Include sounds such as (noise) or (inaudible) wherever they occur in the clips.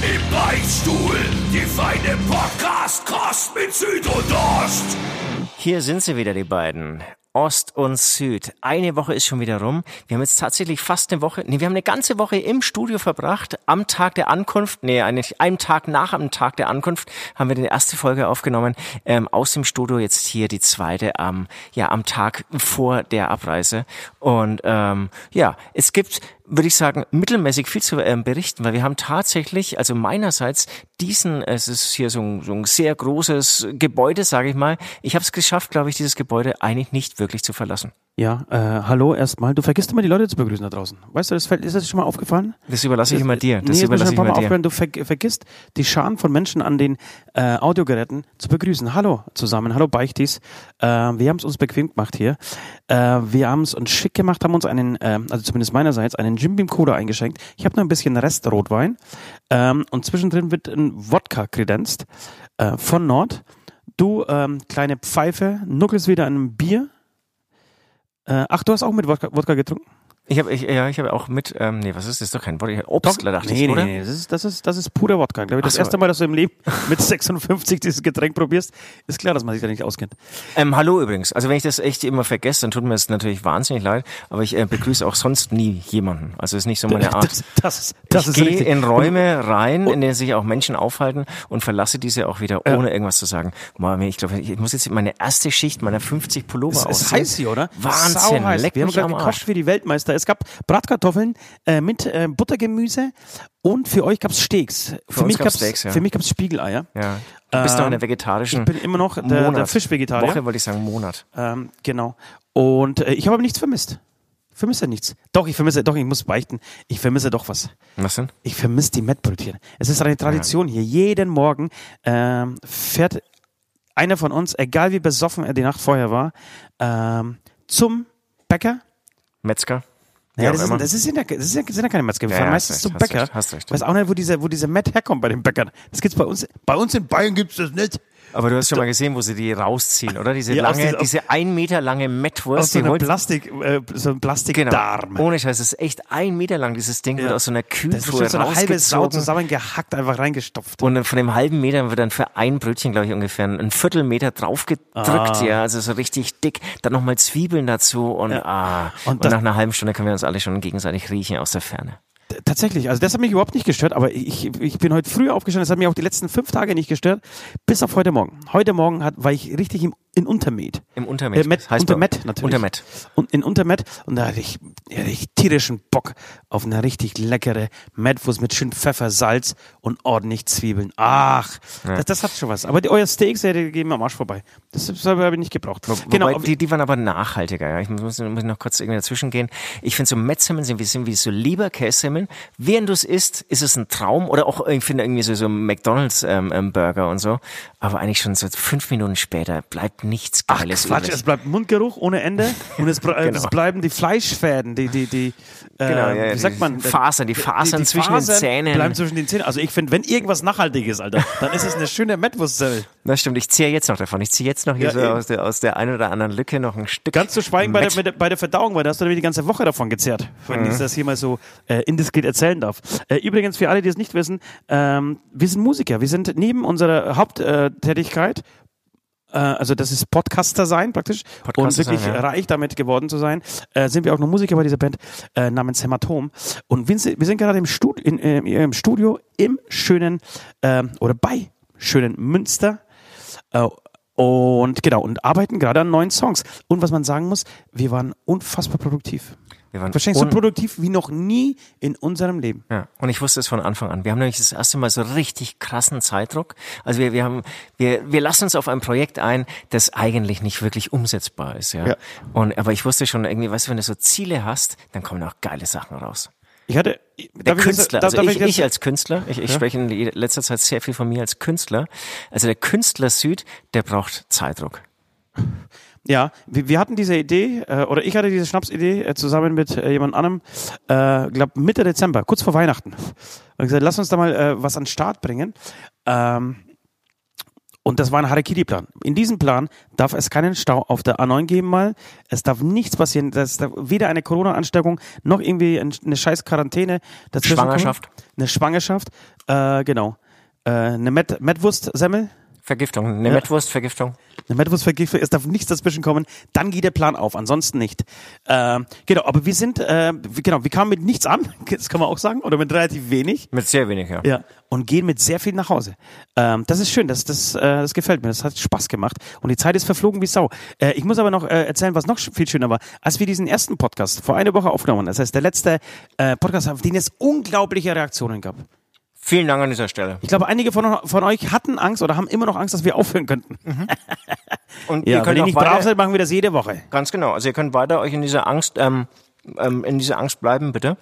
Im Beichtstuhl, die feine Podcast-Kost mit Süd und Ost. Hier sind sie wieder, die beiden. Ost und Süd. Eine Woche ist schon wieder rum. Wir haben jetzt tatsächlich fast eine Woche, nee, wir haben eine ganze Woche im Studio verbracht. Am Tag der Ankunft, nee, eigentlich einem Tag nach am Tag der Ankunft haben wir die erste Folge aufgenommen. Ähm, aus dem Studio jetzt hier die zweite am, ja, am Tag vor der Abreise. Und ähm, ja, es gibt würde ich sagen, mittelmäßig viel zu ähm, berichten, weil wir haben tatsächlich, also meinerseits, diesen, es ist hier so ein, so ein sehr großes Gebäude, sage ich mal. Ich habe es geschafft, glaube ich, dieses Gebäude eigentlich nicht wirklich zu verlassen. Ja, äh, hallo erstmal. Du vergisst immer die Leute zu begrüßen da draußen. Weißt du, das fällt, ist das schon mal aufgefallen? Das überlasse ich immer dir. Das nee, überlasse ich immer dir. Du ver vergisst die Scharen von Menschen an den äh, Audiogeräten zu begrüßen. Hallo zusammen, hallo Beichtis. Äh, wir haben es uns bequem gemacht hier. Äh, wir haben es uns schick gemacht, haben uns einen, äh, also zumindest meinerseits, einen Jim Beam Cola eingeschenkt. Ich habe noch ein bisschen Restrotwein ähm, und zwischendrin wird ein Wodka kredenzt äh, von Nord. Du, ähm, kleine Pfeife, nuckelst wieder an einem Bier äh, ach, du hast auch mit Wodka, Wodka getrunken? Ich habe ich, ja, ich habe auch mit, ähm, nee, was ist das? Ist doch kein Wodka. Obstler dachte nee, ich, oder? Nee, nee, das ist, das ist, das ist purer Wodka. Glaube ich, das so. erste Mal, dass du im Leben mit (laughs) 56 dieses Getränk probierst, ist klar, dass man sich da nicht auskennt. Ähm, hallo übrigens. Also wenn ich das echt immer vergesse, dann tut mir das natürlich wahnsinnig leid, aber ich äh, begrüße auch sonst nie jemanden. Also ist nicht so meine (laughs) Art. Das, das, das ich gehe in Räume rein, in denen sich auch Menschen aufhalten und verlasse diese auch wieder, ohne ja. irgendwas zu sagen. Mal, ich glaube, ich muss jetzt meine erste Schicht meiner 50 Pullover. Es ist heiß hier, oder? Wahnsinn. Leck Wir haben gerade gekocht wie die Weltmeister. Es gab Bratkartoffeln Kartoffeln äh, mit äh, Buttergemüse und für euch gab's Steaks. Für, für mich gab's, Steaks, ja. für mich gab's Spiegeleier. Ja. Du bist ähm, noch in der vegetarischen Ich bin immer noch der, der Fischvegetarier. Woche wollte ich sagen Monat. Ähm, genau. Und äh, ich habe aber nichts vermisst. Vermisse nichts. Doch, ich vermisse, doch, ich muss beichten. Ich vermisse doch was. Was denn? Ich vermisse die Mettbrötchen. Es ist eine Tradition ja. hier. Jeden Morgen ähm, fährt einer von uns, egal wie besoffen er die Nacht vorher war, ähm, zum Bäcker. Metzger. Ja, das, ist, das, ist ja, das, ist ja, sind ja keine Metzger. Wir fahren meistens zum Bäcker. Hast recht, hast recht. Weiß auch nicht, wo dieser, wo dieser Matt herkommt bei den Bäckern. Das gibt's bei uns. Bei uns in Bayern gibt's das nicht. Aber du hast schon mal gesehen, wo sie die rausziehen, oder? Diese ja, lange, diese ein Meter lange Mettwurst. Aus so, einer Plastik, äh, so ein Plastikdarm. Genau. Ohne Scheiß, das ist echt ein Meter lang. Dieses Ding ja. wird aus so einer Kühltruhe Das ist so eine halbe Sau zusammengehackt, einfach reingestopft. Und von dem halben Meter wird dann für ein Brötchen, glaube ich, ungefähr ein Viertelmeter draufgedrückt, ah. ja. Also so richtig dick. Dann nochmal Zwiebeln dazu und, ja. ah. Und, und nach einer halben Stunde können wir uns alle schon gegenseitig riechen aus der Ferne. Tatsächlich, also das hat mich überhaupt nicht gestört, aber ich, ich bin heute früh aufgestanden, das hat mich auch die letzten fünf Tage nicht gestört, bis auf heute Morgen. Heute Morgen hat, war ich richtig im in Untermet. Im Untermet. Äh, Met, heißt Untermet natürlich. Untermet. Und in Untermet. Und da hatte ich, hatte ich tierischen Bock auf eine richtig leckere Metwurst mit schön Pfeffer, Salz und ordentlich Zwiebeln. Ach, ja. das, das, hat schon was. Aber die, euer Steaks, die gehen mir am Arsch vorbei. Das, das habe ich nicht gebraucht. Wo, genau. die, die waren aber nachhaltiger. Ja. Ich muss, muss noch kurz irgendwie dazwischen gehen. Ich finde so Metzsemmeln sind wie, sind wie so Leberkässemmeln. Während du es isst, ist es ein Traum. Oder auch, ich finde irgendwie so, so McDonalds ähm, ähm, Burger und so. Aber eigentlich schon so fünf Minuten später bleibt nichts Geiles Ach, Quatsch, übrig. es bleibt Mundgeruch ohne Ende (laughs) und es, genau. es bleiben die Fleischfäden, die, die, die äh, genau, ja, wie sagt man? Fasern, die Fasern die, die zwischen Fasern den Zähnen. bleiben zwischen den Zähnen. Also ich finde, wenn irgendwas nachhaltig ist, Alter, dann ist es eine schöne Mettwurstzelle. Das stimmt, ich ziehe jetzt noch davon. Ich ziehe jetzt noch hier ja, so aus der, aus der einen oder anderen Lücke noch ein Stück. Ganz zu schweigen bei der, bei der Verdauung, weil da hast du nämlich die ganze Woche davon gezehrt, wenn mhm. ich das hier mal so äh, indiskret erzählen darf. Äh, übrigens, für alle, die es nicht wissen, ähm, wir sind Musiker. Wir sind neben unserer Haupttätigkeit also das ist Podcaster sein praktisch. Podcaster und wirklich sein, ja. reich damit geworden zu sein, äh, sind wir auch noch Musiker bei dieser Band äh, namens Hämatom. Und wir sind, wir sind gerade im, Stud in, äh, im Studio im schönen äh, oder bei schönen Münster. Äh, und genau und arbeiten gerade an neuen Songs. Und was man sagen muss, wir waren unfassbar produktiv. Wir waren Wahrscheinlich so produktiv wie noch nie in unserem Leben. Ja, und ich wusste es von Anfang an. Wir haben nämlich das erste Mal so richtig krassen Zeitdruck. Also wir, wir haben, wir, wir lassen uns auf ein Projekt ein, das eigentlich nicht wirklich umsetzbar ist, ja. ja. Und, aber ich wusste schon irgendwie, weißt du, wenn du so Ziele hast, dann kommen auch geile Sachen raus. Ich hatte der Künstler, ich, das, also ich, das- ich als Künstler, ich, ich Ja. spreche in letzter Zeit sehr viel von mir als Künstler. Also der Künstler Süd, der braucht Zeitdruck. (laughs) Ja, wir, wir hatten diese Idee, äh, oder ich hatte diese Schnapsidee äh, zusammen mit äh, jemand anderem, äh, glaub Mitte Dezember, kurz vor Weihnachten. Und gesagt, lass uns da mal äh, was an den Start bringen. Ähm, und das war ein Harakiri-Plan. In diesem Plan darf es keinen Stau auf der A9 geben mal. Es darf nichts passieren. Es darf weder eine Corona-Ansteckung noch irgendwie ein- eine scheiß Quarantäne. dazwischen. Schwangerschaft. Eine Schwangerschaft, äh, genau. Äh, eine Met Metwurst-Semmel. Vergiftung, eine Ja. Mettwurstvergiftung. Eine Metwurstvergiftung, es darf nichts dazwischen kommen, dann geht der Plan auf, ansonsten nicht. Ähm, genau, aber wir sind, äh, genau, wir kamen mit nichts an, (laughs) das kann man auch sagen, oder mit relativ wenig. Mit sehr wenig, ja. Ja, und gehen mit sehr viel nach Hause. Ähm, das ist schön, das, das, äh, das gefällt mir, das hat Spaß gemacht und die Zeit ist verflogen wie Sau. Äh, ich muss aber noch äh, erzählen, was noch viel schöner war. Als wir diesen ersten Podcast vor einer Woche aufgenommen haben, das heißt der letzte äh, Podcast, auf den es unglaubliche Reaktionen gab. Vielen Dank an dieser Stelle. Ich glaube, einige von, von euch hatten Angst oder haben immer noch Angst, dass wir aufhören könnten. Und (laughs) Ja, ihr wenn könnt ihr auch nicht brav seid, machen wir das jede Woche. ganz genau, also ihr könnt weiter euch in dieser Angst, ähm, ähm, in dieser Angst bleiben, bitte.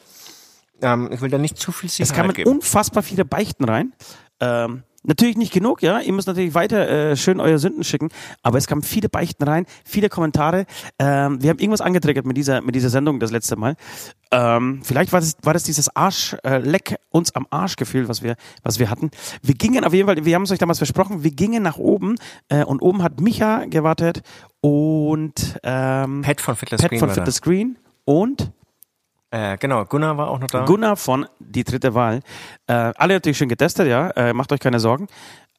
Ähm, ich will da nicht zu viel Es Sicherheit kamen geben. unfassbar viele Beichten rein. Ähm, natürlich nicht genug, ja. Ihr müsst natürlich weiter äh, schön eure Sünden schicken, aber es kamen viele Beichten rein, viele Kommentare. Ähm, wir haben irgendwas angetriggert mit dieser mit dieser Sendung das letzte Mal. Ähm, vielleicht war das war das dieses Arsch äh, Leck uns am Arsch Gefühl, was wir was wir hatten. Wir gingen auf jeden Fall, wir haben es euch damals versprochen, wir gingen nach oben äh, und oben hat Micha gewartet und ähm, Pat von Fiddler's Pat Green von the Screen und Äh, genau, Gunnar war auch noch da. Gunnar von Die dritte Wahl. Äh, alle natürlich schon getestet, ja. Äh, macht euch keine Sorgen.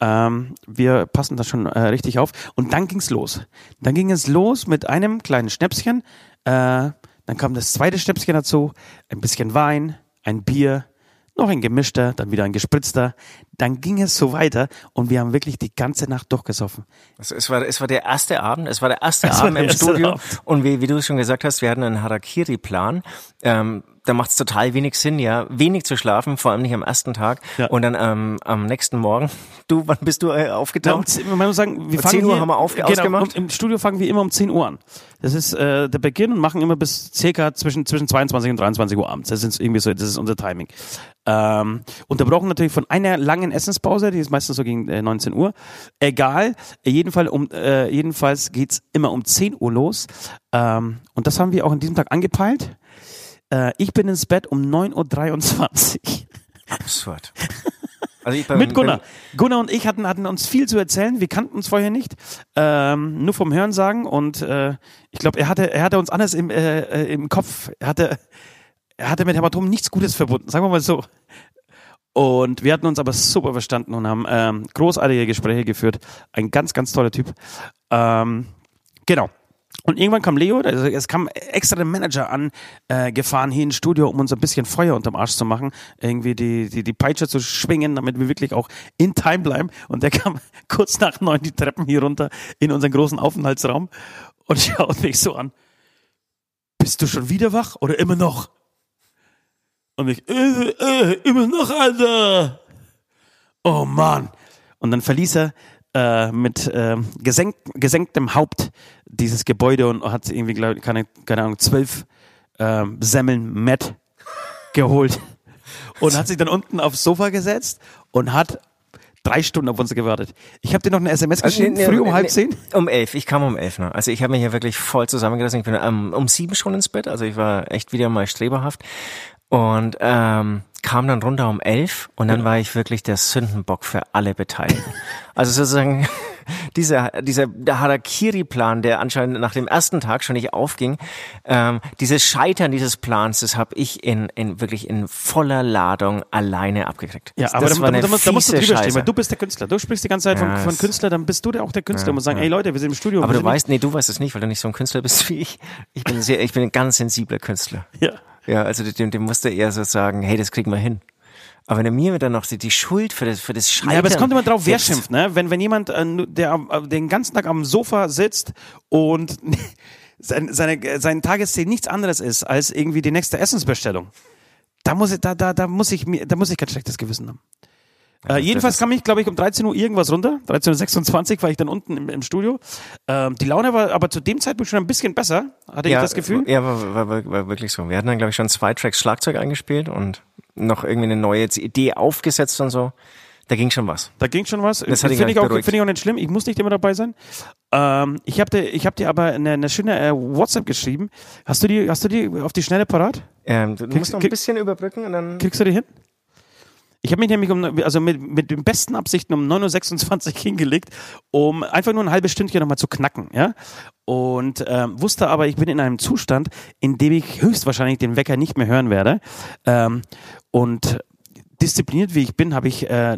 Ähm, wir passen da schon äh, richtig auf. Und dann ging's los. Dann ging es los mit einem kleinen Schnäpschen. Äh, dann kam das zweite Schnäpschen dazu. Ein bisschen Wein, ein Bier, noch ein gemischter, dann wieder ein gespritzter. Dann ging es so weiter und wir haben wirklich die ganze Nacht durchgesoffen. Es, es, war, es war der erste Abend, es war der erste Es Abend der im erste Studio. Abend. Und wie, wie du schon gesagt hast, wir hatten einen Harakiri-Plan. Ähm, da macht es total wenig Sinn, ja, wenig zu schlafen, vor allem nicht am ersten Tag. Ja. Und dann ähm, am nächsten Morgen, du, wann bist du äh, um, aufgetaucht? zehn- man muss sagen, wir Um fangen 10 Uhr hier, haben wir auf- genau, ausgemacht? um- Im Studio fangen wir immer um 10 Uhr an. Das ist äh, der Beginn und machen immer bis circa zwischen, zwischen 22 und 23 Uhr abends. Das ist irgendwie so, das ist unser Timing. Ähm, unterbrochen natürlich von einer langen Essenspause, die ist meistens so gegen äh, 19 Uhr. Egal, jedenfalls, um, äh, jedenfalls geht's immer um 10 Uhr los. Ähm, und das haben wir auch an diesem Tag angepeilt. Äh, ich bin ins Bett um 9.23 Uhr. Absurd. Also ich (laughs) bin, Mit Gunnar. Gunnar und ich hatten, hatten uns viel zu erzählen. Wir kannten uns vorher nicht. Ähm, nur vom Hörensagen. Und äh, ich glaube, er hatte, er hatte uns anders im, äh, äh, im Kopf. Er hatte, er hatte mit Hämatom nichts Gutes verbunden. Sagen wir mal so. Und wir hatten uns aber super verstanden und haben ähm, großartige Gespräche geführt. Ein ganz, ganz toller Typ. Ähm, genau. Und irgendwann kam Leo, also es kam extra der Manager an, äh, gefahren hier ins Studio, um uns ein bisschen Feuer unterm Arsch zu machen, irgendwie die, die, die Peitsche zu schwingen, damit wir wirklich auch in Time bleiben. Und der (laughs) kam kurz nach neun die Treppen hier runter in unseren großen Aufenthaltsraum und (laughs) schaut mich so an. Bist du schon wieder wach oder immer noch? Und ich, äh, äh, immer noch, Alter. Oh Mann. Und dann verließ er äh, mit äh, gesenkt, gesenktem Haupt dieses Gebäude und hat irgendwie, glaube ich, keine, keine Ahnung, zwölf äh, Semmeln Matt geholt (laughs) und hat sich dann unten aufs Sofa gesetzt und hat drei Stunden auf uns gewartet. Ich habe dir noch eine SMS Also, geschrieben, nee, nee, früh um nee, halb zehn. Um elf. Ich kam um elf. Ne? Also ich habe mich hier wirklich voll zusammengelassen. Ich bin ähm, um sieben schon ins Bett. Also ich war echt wieder mal streberhaft. Und ähm, kam dann runter um elf und dann war ich wirklich der Sündenbock für alle Beteiligten. Also sozusagen (laughs) dieser, dieser Harakiri-Plan, der anscheinend nach dem ersten Tag schon nicht aufging, ähm, dieses Scheitern dieses Plans, das habe ich in, in wirklich in voller Ladung alleine abgekriegt. Ja, das aber da, eine da, da, musst- da musst du drüber stehen, Scheiße. weil du bist der Künstler. Du sprichst die ganze Zeit Ja, von, von es- Künstler, dann bist du der, auch der Künstler und musst sagen, ey Leute, wir sind im Studio. Aber du weißt, nee, du weißt es nicht, weil du nicht so ein Künstler bist wie ich. Ich bin sehr, ich bin ein ganz sensibler Künstler. Ja. Ja, also dem, dem musste eher so sagen, hey, das kriegen wir hin. Aber wenn er mir dann noch die, die Schuld für das, für das Scheitern. Ja, aber es kommt immer drauf, wer schimpft, ne? Wenn, wenn jemand, äh, der äh, den ganzen Tag am Sofa sitzt und (laughs) sein, seine, sein Tagesziel nichts anderes ist als irgendwie die nächste Essensbestellung. Da muss ich, da, da, da muss ich mir, da muss ich kein schlechtes Gewissen haben. Äh, jedenfalls kam ich, glaube ich, um 13 Uhr irgendwas runter. 13.26 Uhr war ich dann unten im, im Studio. Ähm, die Laune war aber zu dem Zeitpunkt schon ein bisschen besser, hatte ich das Gefühl. Ja, war, war, war, war wirklich so. Wir hatten dann, glaube ich, schon zwei Tracks Schlagzeug eingespielt und noch irgendwie eine neue Idee aufgesetzt und so. Da ging schon was. Da ging schon was. Das hat ihn Finde ich, auch- find ich auch nicht schlimm. Ich muss nicht immer dabei sein. Ähm, ich habe dir, ich hab dir aber eine, eine schöne äh, WhatsApp geschrieben. Hast du die, hast du die auf die Schnelle parat? Ähm, du musst noch ein bisschen überbrücken und dann. Kriegst du die hin? Ich habe mich nämlich um, also mit, mit den besten Absichten um 9.26 Uhr (laughs) hingelegt, um einfach nur ein halbes Stündchen nochmal zu knacken, ja. Und ähm, wusste aber, ich bin in einem Zustand, in dem ich höchstwahrscheinlich den Wecker nicht mehr hören werde. Ähm, und diszipliniert wie ich bin, habe ich äh,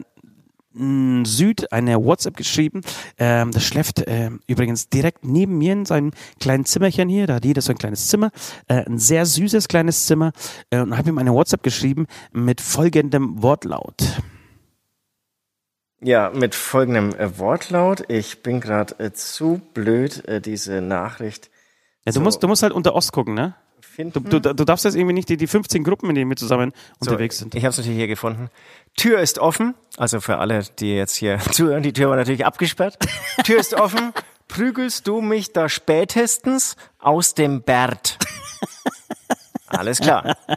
Süd eine WhatsApp geschrieben. Ähm, das schläft ähm, übrigens direkt neben mir in seinem kleinen Zimmerchen hier. Da hat jeder so ein kleines Zimmer. Äh, ein sehr süßes kleines Zimmer. Äh, und habe ihm eine WhatsApp geschrieben mit folgendem Wortlaut. Ja, mit folgendem äh, Wortlaut. Ich bin gerade äh, zu blöd, äh, diese Nachricht Ja, du, So. musst, du musst halt unter Ost gucken, ne? Finden. Du, du, du darfst jetzt irgendwie nicht die, die 15 Gruppen, in denen wir zusammen unterwegs sind. Ich habe es natürlich hier gefunden. Tür ist offen. Also für alle, die jetzt hier (laughs) zuhören, die Tür war natürlich abgesperrt. Tür ist offen. Prügelst du mich da spätestens aus dem Bert? Alles klar. (laughs)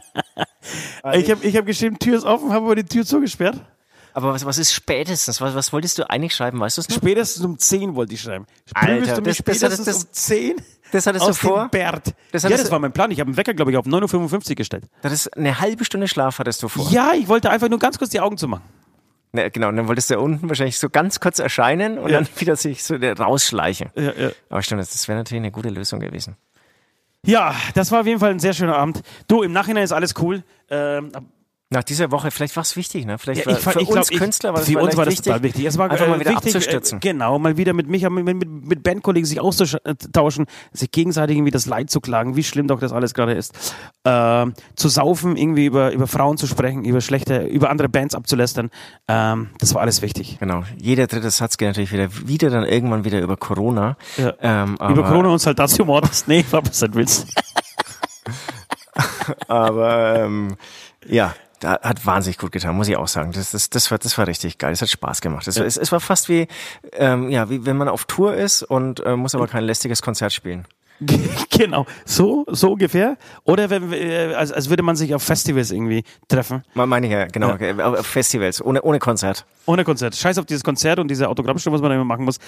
Ich habe ich hab geschrieben, Tür ist offen, habe aber die Tür zugesperrt. Aber was, was ist spätestens? Was, was wolltest du eigentlich schreiben? Weißt du es noch? Spätestens um 10 wollte ich schreiben. Alter, du mich das- das- spätestens das- um 10 das hattest du aus vor? dem Bert. Das ja, das du- war mein Plan. Ich habe einen Wecker, glaube ich, auf 9.55 Uhr gestellt. Das ist eine halbe Stunde Schlaf hattest du vor. Ja, ich wollte einfach nur ganz kurz die Augen zu machen. Ne, genau, und dann wolltest du unten wahrscheinlich so ganz kurz erscheinen und Ja. dann wieder sich so rausschleichen. Ja, ja. Aber stimmt, das- das wäre natürlich eine gute Lösung gewesen. Ja, das war auf jeden Fall ein sehr schöner Abend. Du, im Nachhinein ist alles cool. Ähm, Nach dieser Woche, vielleicht war es wichtig, ne? Vielleicht Ja, war, ich, fand- für ich glaub, uns Künstler war das für uns war das wichtig, wichtig. Es war einfach äh, mal wieder wichtig, abzustützen. Äh, genau, mal wieder mit Micha, mit, mit, mit Bandkollegen sich auszutauschen, sich gegenseitig irgendwie das Leid zu klagen, wie schlimm doch das alles gerade ist. Ähm, zu saufen, irgendwie über, über Frauen zu sprechen, über schlechte, über andere Bands abzulästern. Ähm, das war alles wichtig. Genau, jeder dritte Satz geht natürlich wieder, wieder dann irgendwann wieder über Corona. Ja. Ähm, über Corona und Saltatio Mortis. Nee, war (laughs) was ein Witz. (laughs) Aber ähm, ja, da hat wahnsinnig gut getan, muss ich auch sagen. Das, das, das, war, das war richtig geil. Es hat Spaß gemacht. Es, es, es war fast wie, ähm, ja, wie wenn man auf Tour ist und äh, muss aber kein lästiges Konzert spielen. (laughs) genau, so, so ungefähr. Oder wenn, äh, als, als würde man sich auf Festivals irgendwie treffen. Meine ich ja, genau, äh, auf Festivals, ohne, ohne Konzert. Ohne Konzert. Scheiß auf dieses Konzert und diese Autogrammstunde, was man da immer machen muss.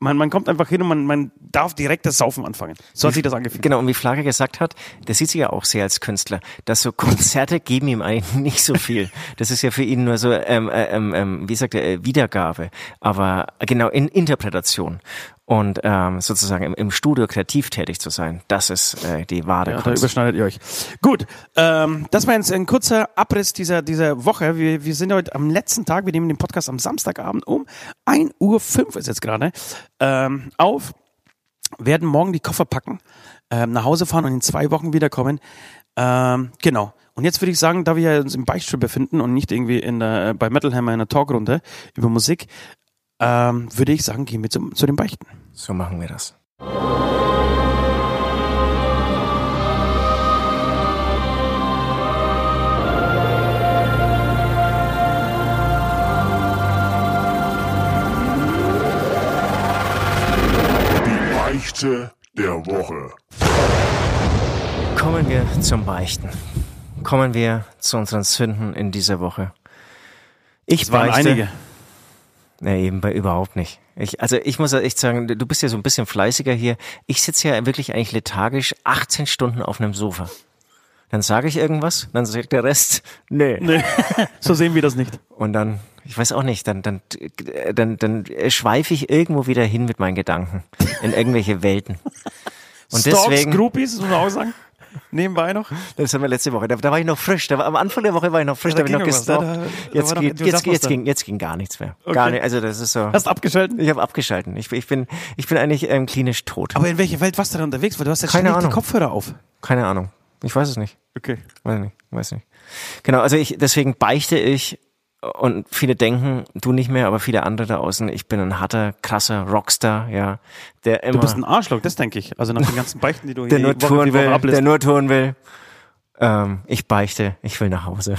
Man, man kommt einfach hin und man, man darf direkt das Saufen anfangen. So hat sich das angefühlt. Genau, und wie Flagge gesagt hat, der sieht sich ja auch sehr als Künstler, dass so Konzerte (laughs) geben ihm eigentlich nicht so viel. Das ist ja für ihn nur so, ähm, äh, ähm, ähm, wie sagt er, äh, Wiedergabe, aber genau in Interpretation. Und ähm, sozusagen im, im Studio kreativ tätig zu sein, das ist äh, die wahre Ja, da überschneidet ihr euch. Gut, ähm, das war jetzt ein kurzer Abriss dieser, dieser Woche. Wir, wir sind heute am letzten Tag, wir nehmen den Podcast am Samstagabend um 1.05 Uhr ist jetzt gerade ähm, auf, werden morgen die Koffer packen, ähm, nach Hause fahren und in zwei Wochen wiederkommen. Ähm, genau. Und jetzt würde ich sagen, da wir uns im Beichtstuhl befinden und nicht irgendwie in der, bei Metal Hammer in einer Talkrunde über Musik, ähm, würde ich sagen, gehen wir zum, zu den Beichten. So machen wir das. Die Beichte der Woche. Kommen wir zum Beichten. Kommen wir zu unseren Sünden in dieser Woche. Ich beichte, einige. Nee, eben bei überhaupt nicht. Ich, also ich muss echt sagen, du bist ja so ein bisschen fleißiger hier. Ich sitze ja wirklich eigentlich lethargisch 18 Stunden auf einem Sofa. Dann sage ich irgendwas, dann sagt der Rest, nee. Nee, (laughs) so sehen wir das nicht. Und dann, ich weiß auch nicht, dann, dann, dann, dann schweife ich irgendwo wieder hin mit meinen Gedanken in irgendwelche Welten. Und Stalks, deswegen, Groupies, muss man auch sagen. Nebenbei noch. das haben wir letzte Woche, da, da war ich noch frisch, da war, am Anfang der Woche war ich noch frisch, Ja, da da ging noch da- da Jetzt, noch jetzt, jetzt, ging, jetzt ging gar nichts mehr. Okay. Gar nicht, also das ist so. Hast abgeschalten? Ich habe abgeschalten. Ich, ich, bin, ich bin eigentlich ähm, klinisch tot. Aber in welche Welt warst du da unterwegs? Weil du hast jetzt Keine ständig die Ahnung. Kopfhörer auf. Keine Ahnung. Ich weiß es nicht. Okay. Weiß nicht. Weiß nicht. Genau, also ich, deswegen beichte ich und viele denken, du nicht mehr, aber viele andere da außen, ich bin ein harter, krasser Rockstar, ja, der immer, Du bist ein Arschloch, das denke ich. Also nach den ganzen Beichten, die du der hier nur Woche Woche will, der nur touren will. Ähm, ich beichte, ich will nach Hause.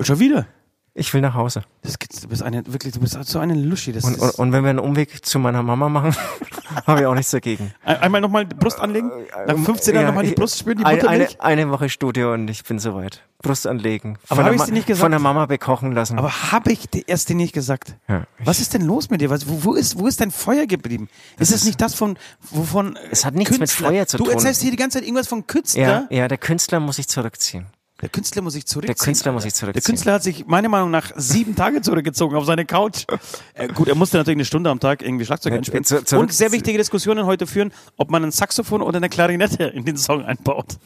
Schon wieder? Ich will nach Hause. Das gibt's, du bist eine, wirklich, du bist so eine Luschi. Das Und, ist, und, und wenn wir einen Umweg zu meiner Mama machen, (laughs) habe ich auch nichts dagegen. Ein- einmal nochmal die Brust anlegen, nach 15 Jahren Ja, nochmal die ich- Brust spüren, die eine, eine, Muttermilch. eine Woche Studio und ich bin soweit. Brust anlegen. Aber Von hab der ich's Ma- dir nicht gesagt? Von der Mama bekochen lassen. Aber habe ich dir erst dir nicht gesagt? Ja. Was ist denn los mit dir? Was, wo, wo, ist, wo ist dein Feuer geblieben? ist es nicht das von, wovon Es hat nichts mit Künstler- Feuer zu du tun. erzählst hier die ganze Zeit irgendwas von Künstler. ja, ja, der Künstler muss sich zurückziehen. Der Künstler muss sich zurückziehen. Der Künstler muss sich zurückziehen. Der Künstler hat sich meiner Meinung nach sieben Tage zurückgezogen auf seine Couch. Äh, gut, er musste natürlich eine Stunde am Tag irgendwie Schlagzeug einspielen. zu- Und sehr wichtige Diskussionen heute führen, ob man ein Saxophon oder eine Klarinette in den Song einbaut.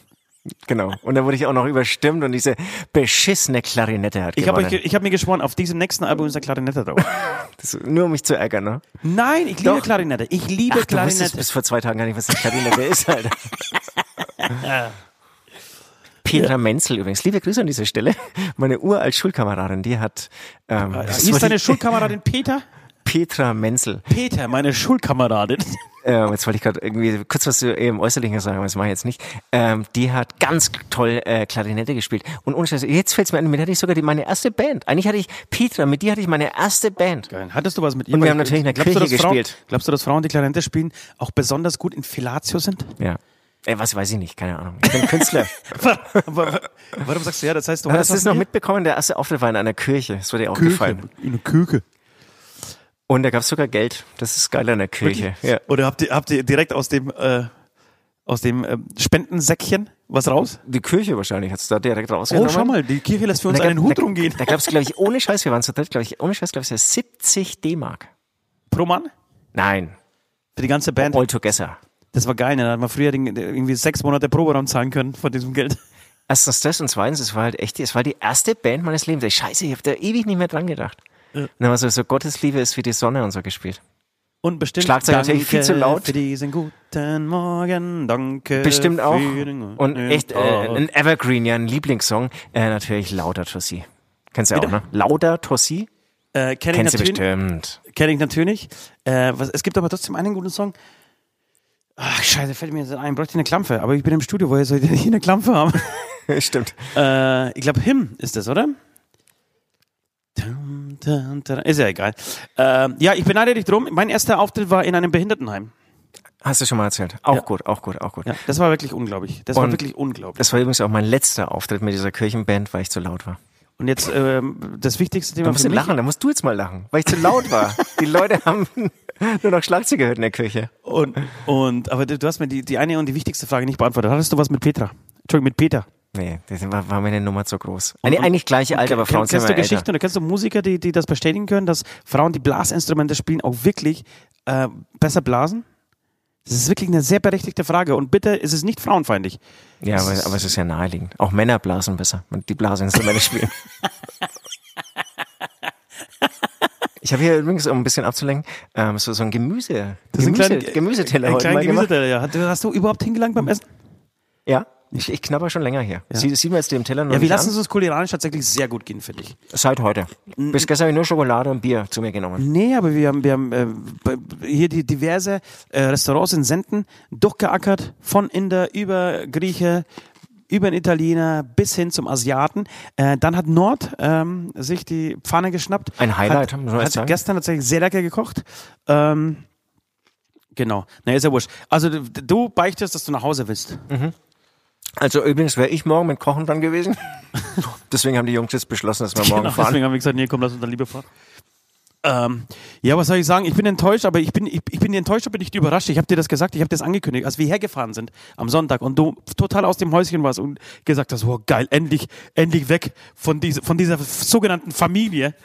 Genau. Und dann wurde ich auch noch überstimmt und diese beschissene Klarinette hat Ich habe hab mir geschworen, auf diesem nächsten Album ist eine Klarinette drauf. (laughs) Das nur um mich zu ärgern, ne? Nein, ich liebe Doch. Klarinette. Ich liebe Ach, du wusstest Klarinette. bis vor zwei Tagen gar nicht, was eine Klarinette ist, Alter. (laughs) Petra Menzel übrigens. Liebe Grüße an dieser Stelle. Meine uralt Schulkameradin, die hat ähm, Wie ist wollte deine Schulkameradin Peter? Petra Menzel. Peter, meine Schulkameradin. Ähm, jetzt wollte ich gerade irgendwie kurz was zu ihrem Äußerlichen sagen, aber das mache ich jetzt nicht. Ähm, die hat ganz toll äh, Klarinette gespielt. Und ohne Scheiß, jetzt fällt es mir ein, mit der hatte ich sogar die, meine erste Band. Eigentlich hatte ich Petra, mit dir hatte ich meine erste Band. Geil. Hattest du was mit ihr? Und wir haben natürlich in der glaubst du, Kirche Frauen, gespielt. Glaubst du, dass Frauen, die Klarinette spielen, auch besonders gut in Fellatio sind? Ja. Äh, was weiß ich nicht, keine Ahnung. Ich bin Künstler. (laughs) Warum sagst du ja? Das heißt, du Hast das noch mit mitbekommen? Der erste Auftritt war in einer Kirche. Das wurde dir auch ihr? gefallen. In der Küche. Und da gab es sogar Geld. Das ist geil in der Kirche. Ja. Oder habt ihr, habt ihr direkt aus dem, äh, aus dem äh, Spendensäckchen was raus? Die Kirche wahrscheinlich hat's da direkt Oh, rausgenommen. schau mal, die Kirche lässt für uns gab- einen Hut da, rumgehen. Da gab es, glaube ich, ohne Scheiß, wir waren zu dritt, glaube ich, ohne Scheiß, glaube ich, 70 D-Mark. Pro Mann? Nein, Für die ganze Band. all together. Das war geil, ne? Da hat man früher irgendwie sechs Monate Proberaum zahlen können von diesem Geld. Erstens das und zweitens, es war halt echt, es war die erste Band meines Lebens. Ey, Scheiße, ich habe da ewig nicht mehr dran gedacht. Und dann war so, so Gottesliebe ist wie die Sonne und so gespielt. Und bestimmt. Schlagzeug natürlich viel zu laut. Für diesen guten Morgen, danke. Bestimmt auch. Und echt, äh, ein Evergreen, ja, ein Lieblingssong. Äh, natürlich Lauter Tossi. Kennst du ja auch, ne? Lauter Tossi? Äh, kenn ich Kennst du bestimmt. Kenn ich natürlich. Äh, was, es gibt aber trotzdem einen guten Song. Ach, scheiße, fällt mir jetzt ein. Bräuchte ich eine Klampe. Aber ich bin im Studio, woher soll ich denn hier eine Klampe haben? (laughs) Stimmt. äh, ich glaube, Him ist das, oder? Ist ja egal. Äh, ja, ich beneide dich drum. Mein erster Auftritt war in einem Behindertenheim. Hast du schon mal erzählt. Auch Ja. gut, auch gut, auch gut. Ja, das war wirklich unglaublich. Das war Und- wirklich unglaublich. Das war übrigens auch mein letzter Auftritt mit dieser Kirchenband, weil ich zu laut war. Und jetzt ähm, das wichtigste Thema Da musst du lachen, da musst du jetzt mal lachen, weil ich zu laut war. (laughs) Die Leute haben (laughs) nur noch Schlagzeug gehört in der Kirche. Und, und aber du, hast mir die, die eine und die wichtigste Frage nicht beantwortet. Hattest du was mit Petra? Entschuldigung, mit Peter. Nee, das war, war meine Nummer zu groß. Eine, eigentlich gleiche Alter, aber Frauen sind kennst du älter. Geschichten oder kennst du Musiker, die, die das bestätigen können, dass Frauen, die Blasinstrumente spielen, auch wirklich äh, besser blasen? Das ist wirklich eine sehr berechtigte Frage. Und bitte, ist es nicht frauenfeindlich. Ja, aber, aber es ist ja naheliegend. Auch Männer blasen besser, wenn die Blasinstrumente spielen. (laughs) Ich habe hier übrigens, um ein bisschen abzulenken, ähm, so, so ein Gemüse, Das ist ein Gemüse kleiner- Gemüseteller Ein heute kleiner mal gemacht. Gemüseteller, ja. Hast du- Hast du überhaupt hingelangt beim Essen? Ja, ich, ich knabber schon länger hier. Sie, sieht mir jetzt den Teller noch Ja, wir lassen an. es uns kulinarisch tatsächlich sehr gut gehen, finde ich. Seit heute. Bis gestern habe ich nur Schokolade und Bier zu mir genommen. Nee, aber wir haben, wir haben äh, hier die diverse äh, Restaurants in Senden durchgeackert, von Inder über Grieche, über den Italiener bis hin zum Asiaten. Äh, dann hat Nord ähm, sich die Pfanne geschnappt. Ein Highlight, hat, hat sagen. gestern tatsächlich sehr lecker gekocht. Ähm, genau. Na, ist ja wurscht. Also du, du beichtest, dass du nach Hause willst. Also übrigens wäre ich morgen mit Kochen dran gewesen. (laughs) Deswegen haben die Jungs jetzt beschlossen, dass wir morgen Genau, fahren. deswegen haben wir gesagt, nee, komm, lass uns dann lieber fahren. Ähm, ja, was soll ich sagen? Ich bin enttäuscht, aber ich bin, ich, ich bin enttäuscht, aber nicht überrascht. Ich habe dir das gesagt, ich habe das angekündigt, als wir hergefahren sind am Sonntag und du total aus dem Häuschen warst und gesagt hast, wow, geil, endlich, endlich weg von, diese, von dieser sogenannten Familie.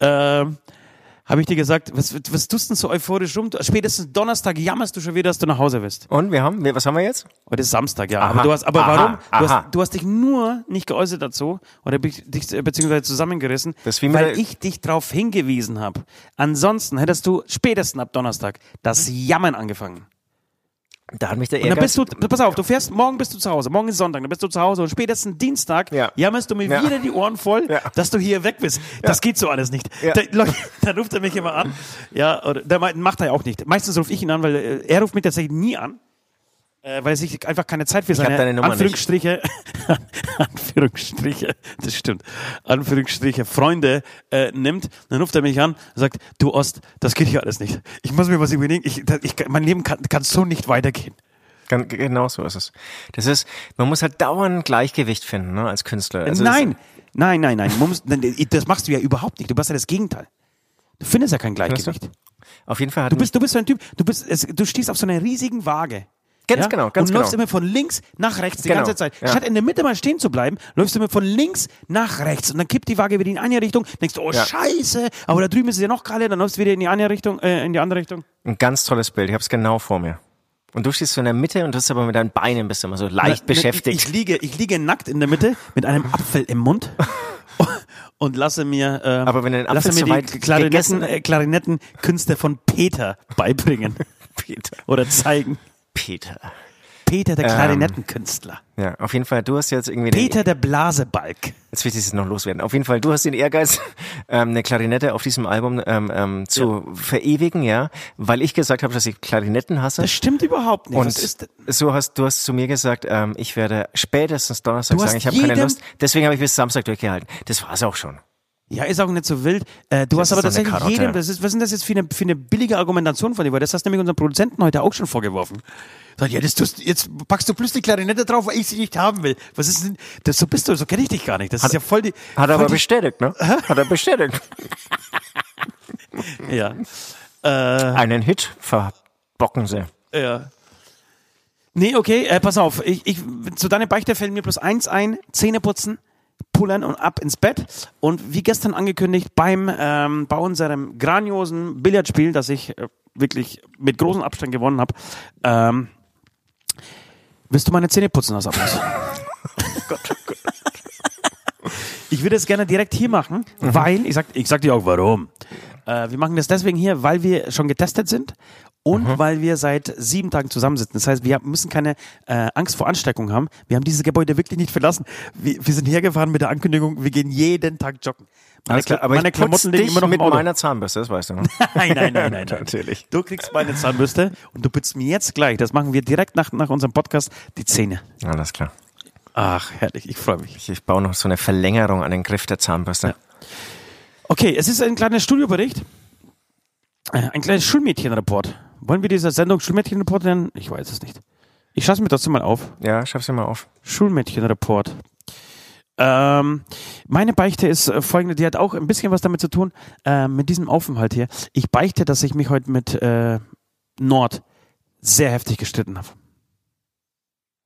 Ähm, habe ich dir gesagt, was, was tust du denn so euphorisch rum? Spätestens Donnerstag jammerst du schon wieder, dass du nach Hause bist. Und wir haben, was haben wir jetzt? Heute ist Samstag, ja. Aha, aber du hast, aber aha, warum? Du hast, du hast dich nur nicht geäußert dazu oder dich beziehungsweise zusammengerissen, Das wie weil ich dich darauf hingewiesen habe. Ansonsten hättest du spätestens ab Donnerstag das Jammern angefangen. Da hat mich der Und dann Ehrgeiz. bist du, pass auf, du fährst, morgen bist du zu Hause, morgen ist Sonntag, dann bist du zu Hause und spätestens Dienstag Ja. jammerst du mir Ja. wieder die Ohren voll, Ja. dass du hier weg bist. Das geht so alles nicht. Da, Leute, (laughs) dann ruft er mich immer an. Ja, oder der macht er ja auch nicht. Meistens rufe ich ihn an, weil äh, er ruft mich tatsächlich nie an. Äh, weil er sich einfach keine Zeit für seine deine Nummer. Anführungsstriche, (laughs) Anführungsstriche, das stimmt, Anführungsstriche Freunde äh, nimmt. Dann ruft er mich an und sagt, du Ost, das geht hier alles nicht. Ich muss mir was überlegen, ich, ich, mein Leben kann, kann so nicht weitergehen. Genau so ist es. Das ist, man muss halt dauernd Gleichgewicht finden, ne, als Künstler. Also nein, nein, nein, nein, muss, nein, das machst du ja überhaupt nicht. Du machst ja das Gegenteil. Du findest ja kein? Gleichgewicht. Auf jeden Fall hat Du bist, du bist so ein Typ, du bist, du stehst auf so einer riesigen Waage. Ganz genau, ganz und läufst genau. immer von links nach rechts die Genau, ganze Zeit. ja. Statt in der Mitte mal stehen zu bleiben, läufst du immer von links nach rechts und dann kippt die Waage wieder in eine Richtung. Denkst du, oh Ja. Scheiße, aber da drüben ist es ja noch geiler, dann läufst du wieder in die eine Richtung, äh, in die andere Richtung. ein ganz tolles Bild. Ich habe es genau vor mir. Und du stehst so in der Mitte und du bist aber mit deinen Beinen bist immer so leicht beschäftigt. Ich, ich liege, ich liege nackt in der Mitte mit einem Apfel im Mund (laughs) und lasse mir, äh, Aber wenn den Apfel lasse mir die Klarinetten, äh, Klarinettenkünste von Peter beibringen (laughs) Peter. oder zeigen. Peter. Peter, der Ähm, Klarinettenkünstler. Ja, auf jeden Fall, du hast jetzt irgendwie Peter, der Blasebalg. jetzt will ich das noch loswerden. Auf jeden Fall, du hast den Ehrgeiz, (laughs) ähm, eine Klarinette auf diesem Album ähm, ähm, zu verewigen, ja, weil ich gesagt habe, dass ich Klarinetten hasse. Das stimmt überhaupt nicht. Und so hast du hast zu mir gesagt, ähm, ich werde spätestens Donnerstag sagen, ich habe keine Lust. Deswegen habe ich bis Samstag durchgehalten. Das war's auch schon. Ja, ist auch nicht so wild. Äh, du Das hast aber tatsächlich jedem, das ist, was ist denn das jetzt für eine, für eine billige Argumentation von dir? Weil das hast du nämlich unseren Produzenten heute auch schon vorgeworfen. Sagt, ja, das tust, jetzt packst du plus die Klarinette drauf, weil ich sie nicht haben will. Was ist denn, das, so bist du, so kenne ich dich gar nicht. Das ist ja voll die, Hat er aber die, bestätigt, ne? Hat er bestätigt. (laughs) ja. Äh, Einen Hit verbocken sie. Ja. Nee, okay, äh, pass auf. Ich, ich, zu deiner Beichte fällt mir bloß eins ein: Zähne putzen, pullern und ab ins Bett. Und wie gestern angekündigt, beim ähm, bei unserem grandiosen Billardspiel, das ich äh, wirklich mit großem Abstand gewonnen habe, ähm, willst du meine Zähne putzen aus Abschluss? (laughs) Ich würde es gerne direkt hier machen, weil, ich sag, ich sag dir auch warum. Äh, wir machen das deswegen hier, weil wir schon getestet sind und weil wir seit sieben Tagen zusammensitzen. Das heißt, wir müssen keine äh, Angst vor Ansteckung haben. Wir haben dieses Gebäude wirklich nicht verlassen. Wir, wir sind hergefahren mit der Ankündigung, wir gehen jeden Tag joggen. Meine, klar, Kla- aber meine ich Klamotten liegen immer noch mit meiner Zahnbürste, das weißt du. Ne? (laughs) Nein, nein, nein, nein, nein. (laughs) Natürlich. Du kriegst meine Zahnbürste und du putzt mir jetzt gleich, das machen wir direkt nach, nach unserem Podcast, die Zähne. Alles klar. Ach, herrlich, ich freue mich. Ich, ich baue noch so eine Verlängerung an den Griff der Zahnbürste. Okay, es ist ein kleiner Studiobericht. Äh, Ein kleines Schulmädchenreport. Wollen wir dieser Sendung Schulmädchenreport nennen? Ich weiß es nicht. Ich schaue es mir trotzdem mal auf. Ja, schreib's dir mal auf. Schulmädchenreport. Ähm, meine Beichte ist äh, folgende, die hat auch ein bisschen was damit zu tun, äh, mit diesem Aufenthalt hier. Ich beichte, dass ich mich heute mit äh, Nord sehr heftig gestritten habe.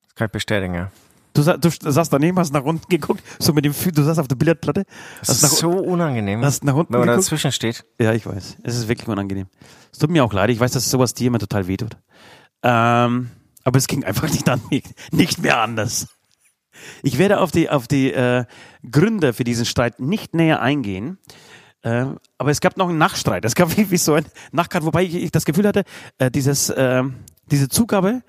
Das kann ich bestätigen, ja. Du, sa du saßt daneben, hast nach unten geguckt, so mit dem Fü du saßt auf der Billardplatte. Das ist so unangenehm, hast nach unten wenn man geguckt. dazwischen steht. Ja, ich weiß. Es ist wirklich unangenehm. Es tut mir auch leid. Ich weiß, dass sowas dir immer total wehtut. Ähm, aber es ging einfach (laughs) nicht, an, nicht mehr anders. Ich werde auf die, auf die äh, Gründe für diesen Streit nicht näher eingehen. Äh, aber es gab noch einen Nachstreit. Es gab (laughs) wie so ein Nachkampf, wobei ich, ich das Gefühl hatte, äh, dieses, äh, diese Zugabe,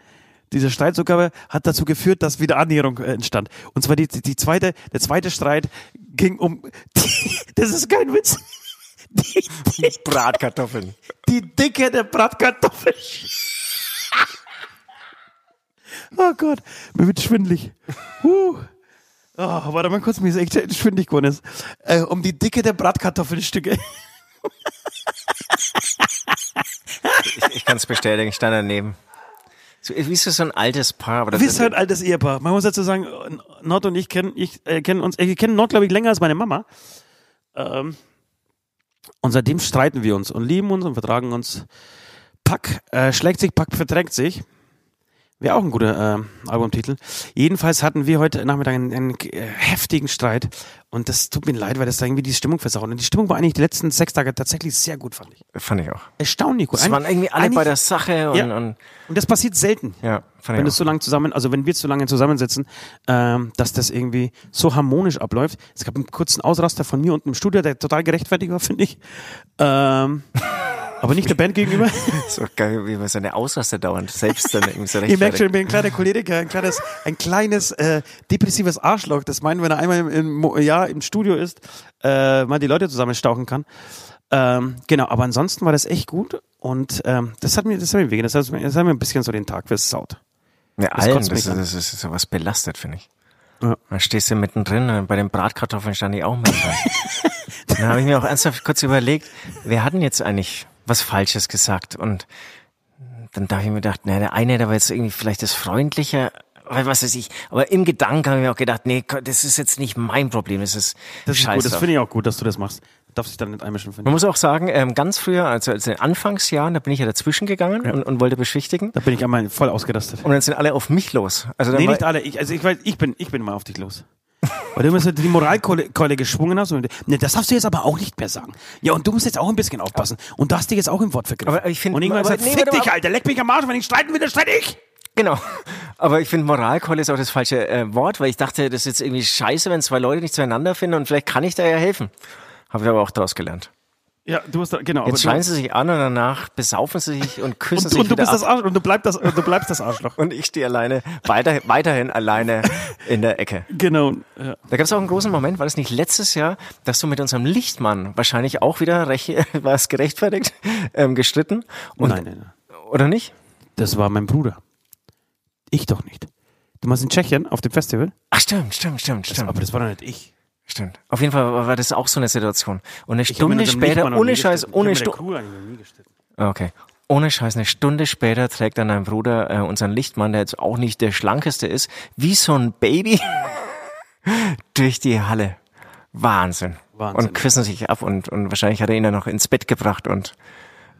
diese Streitzugabe hat dazu geführt, dass wieder Annäherung äh, entstand. Und zwar die, die zweite, der zweite Streit ging um, (laughs) die, das ist kein Witz, die, die, (laughs) Bratkartoffeln. die Dicke der Bratkartoffel. oh Gott, mir wird schwindlig. Uh. Oh, warte mal kurz, mir ist echt schwindlig geworden. Ist. Äh, um die Dicke der Bratkartoffelstücke. Ich, ich kann es bestätigen, ich stand daneben. So, wie ist das so ein altes Paar? Wir sind halt ein altes Ehepaar. Man muss dazu sagen, Nord und ich kennen ich, äh, kennen uns, äh, wir kennen Nord, glaube ich, länger als meine Mama. Ähm, und seitdem streiten wir uns und lieben uns und vertragen uns. Pack äh, schlägt sich, Pack verträgt sich. Wäre auch ein guter äh, Albumtitel. Jedenfalls hatten wir heute Nachmittag einen, einen äh, heftigen Streit. Und das tut mir leid, weil das da irgendwie die Stimmung versaut. Und die Stimmung war eigentlich die letzten sechs Tage tatsächlich sehr gut, fand ich. fand ich auch. Erstaunlich gut. Es waren irgendwie alle bei der Sache und, Ja. und Und das passiert selten. ja, fand wenn ich es auch. so lange zusammen, also wenn wir zu lange zusammensitzen, ähm, dass das irgendwie so harmonisch abläuft. Es gab einen kurzen Ausraster von mir unten im Studio, der total gerechtfertigt war, finde ich. Ähm, (laughs) aber nicht der Band gegenüber. (laughs) so geil, wie man seine Ausraster dauernd selbst dann irgendwie so (laughs) Ihr merkt schon, ich bin ein kleiner Choleriker, ein kleines, ein kleines äh, depressives Arschloch. Das meint, wenn er einmal im, im Mo- Jahr im Studio ist, äh, mal die Leute zusammenstauchen kann. Ähm, genau, aber ansonsten war das echt gut und ähm, das hat mir, das hat mir wegen, das hat, mir- das hat mir ein bisschen so den Tag versaut. Ja, Das allen, das, ist, das ist sowas belastet, finde ich. Ja. Da stehst du mittendrin und bei den Bratkartoffeln stand ich auch mit dabei. Dann habe ich mir auch ernsthaft kurz überlegt, wer hat denn jetzt eigentlich was Falsches gesagt? Und dann da habe ich mir gedacht, na, der eine, der war jetzt irgendwie vielleicht das Freundliche, weil was weiß ich. Aber im Gedanken habe ich mir auch gedacht, nee, das ist jetzt nicht mein Problem, das ist Das ist scheiße. gut, das finde ich auch gut, dass du das machst. Darf sich dann nicht einmischen, finde Man muss auch sagen, ähm, ganz früher, also in den Anfangsjahren, da bin ich ja dazwischen gegangen und, und wollte beschwichtigen. Da bin ich einmal voll ausgerastet. Und dann sind alle auf mich los. Also dann Nee, nicht alle. Ich, also ich weiß, ich bin, ich bin immer auf dich los. Weil du immer so die Moralkeule Keule geschwungen hast. Und, nee, das darfst du jetzt aber auch nicht mehr sagen. Ja, und du musst jetzt auch ein bisschen aufpassen. Und du hast dich jetzt auch im Wort vergriffen. Aber ich find- und irgendwann aber- gesagt, nee, fick dich. Alter, leck mich am Arsch, wenn ich streiten will, dann streite ich. Genau. Aber ich finde, Moralkeule ist auch das falsche äh, Wort, weil ich dachte, das ist jetzt irgendwie scheiße, wenn zwei Leute nicht zueinander finden und vielleicht kann ich da ja helfen. Habe ich aber auch daraus gelernt. Ja, du hast da, genau. Jetzt schreien sie sich an und danach besaufen sie sich und küssen du, sich und, und du bist das ab. Arschloch, und du bleibst das, und du bleibst das Arschloch. Und ich stehe alleine, weiter, weiterhin alleine in der Ecke. Genau. Ja. Da gab es auch einen großen Moment, war das nicht letztes Jahr, dass du mit unserem Lichtmann wahrscheinlich auch wieder, (laughs) war es gerechtfertigt, ähm, gestritten? Und, nein, nein, nein. Oder nicht? Das war mein Bruder. Ich doch nicht. Du warst in Tschechien auf dem Festival? Ach stimmt, stimmt, stimmt, stimmt. Aber das war doch nicht ich. Stimmt. Auf jeden Fall war das auch so eine Situation. Und eine Ich Stunde später, ohne Scheiß, ohne Stunde. Gestritten. Okay. Ohne Scheiß, eine Stunde später trägt dann dein Bruder äh, unseren Lichtmann, der jetzt auch nicht der schlankeste ist, wie so ein Baby (laughs) durch die Halle. Wahnsinn. Wahnsinn. Und küssen sich ab und, und wahrscheinlich hat er ihn dann noch ins Bett gebracht und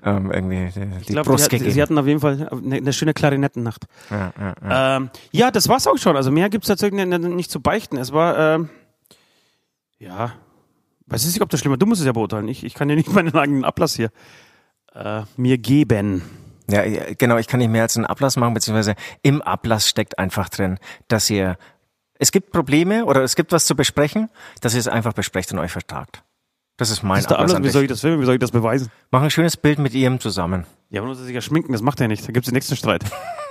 ähm, irgendwie die, die Ich glaube, Brust sie, gegeben. sie hatten auf jeden Fall eine, eine schöne Klarinettennacht. ja, ja, ja. Ähm, ja, das war's auch schon. Also mehr gibt's tatsächlich nicht, nicht zu beichten. Es war, ähm, ja, weiß ich nicht, ob das schlimm war. Du musst es ja beurteilen. Ich, ich kann ja nicht (laughs) meinen eigenen Ablass hier äh, mir geben. Ja, genau, ich kann nicht mehr als einen Ablass machen, beziehungsweise im Ablass steckt einfach drin, dass ihr, es gibt Probleme oder es gibt was zu besprechen, dass ihr es einfach besprecht und euch vertragt. Das ist mein Das ist der Ablass Wie soll ich das filmen? Wie soll ich das beweisen? Mach ein schönes Bild mit ihm zusammen. Ja, aber muss er sich ja schminken. Das macht er nicht. Da gibt's den nächsten Streit. (laughs)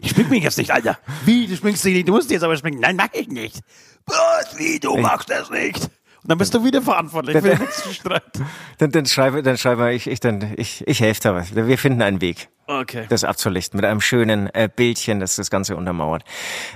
Ich schmink mich jetzt nicht, Alter. Wie? Du schminkst dich nicht? Du musst dich jetzt aber schminken. Nein, mach ich nicht. Was? Wie? Du machst das nicht. Und dann bist du wieder verantwortlich für den nächsten Streit. (laughs) Dann, dann schreibe, dann schreibe ich, ich, dann, ich, ich helfe da was. Wir finden einen Weg. Okay. das abzulichten mit einem schönen äh, Bildchen, das das Ganze untermauert.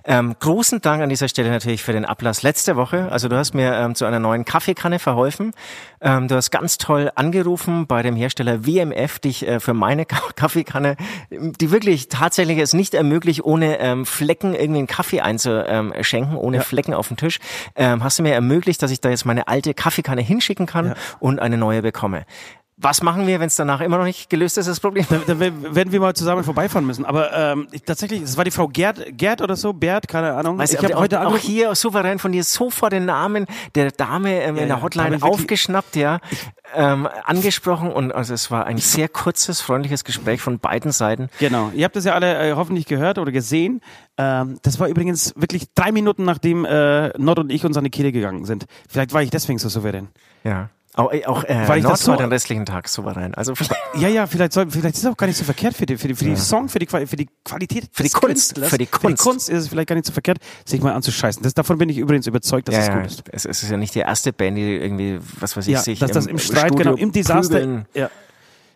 Ähm, großen Dank an dieser Stelle natürlich für den Ablass letzte Woche. Also du hast mir ähm, zu einer neuen Kaffeekanne verholfen. Ähm, du hast ganz toll angerufen bei dem Hersteller WMF, dich äh, für meine Ka (laughs) Kaffeekanne, die wirklich tatsächlich es nicht ermöglicht, ohne ähm, Flecken irgendwie einen Kaffee einzuschenken, ohne Flecken auf dem Tisch, ähm, hast du mir ermöglicht, dass ich da jetzt meine alte Kaffeekanne hinschicken kann und eine neue bekomme. Was machen wir, wenn es danach immer noch nicht gelöst ist, das Problem? Da, da werden wir mal zusammen vorbeifahren müssen. Aber ähm, ich, tatsächlich, es war die Frau Gerd, Gerd oder so, Bert, keine Ahnung. Weißt ich habe auch, heute auch angerufen. hier souverän von dir sofort den Namen der Dame ähm, in ja, der hab Hotline aufgeschnappt, ja, ähm, angesprochen und also es war ein sehr kurzes, freundliches Gespräch von beiden Seiten. Genau. Ihr habt das ja alle äh, hoffentlich gehört oder gesehen. Ähm, das war übrigens wirklich drei Minuten, nachdem äh, Nord und ich uns an die Kehle gegangen sind. Vielleicht war ich deswegen so souverän. Ja. Auch, äh, auch äh, Weil ich Nord das so- war den restlichen Tag souverän. Also (laughs) Ja, ja, vielleicht, soll, vielleicht ist es auch gar nicht so verkehrt für die, für die, für die Song, für die, für die Qualität. Für die Kunst, Künstlers. für die Kunst. Für die Kunst ist es vielleicht gar nicht so verkehrt, sich mal anzuscheißen. Das, davon bin ich übrigens überzeugt, dass ja, es ja, gut ist. es, es ist ja nicht die erste Band, die irgendwie, was weiß ich, Ja, sich dass das im Streit, Studio genau, im Desaster. prügeln. Ja.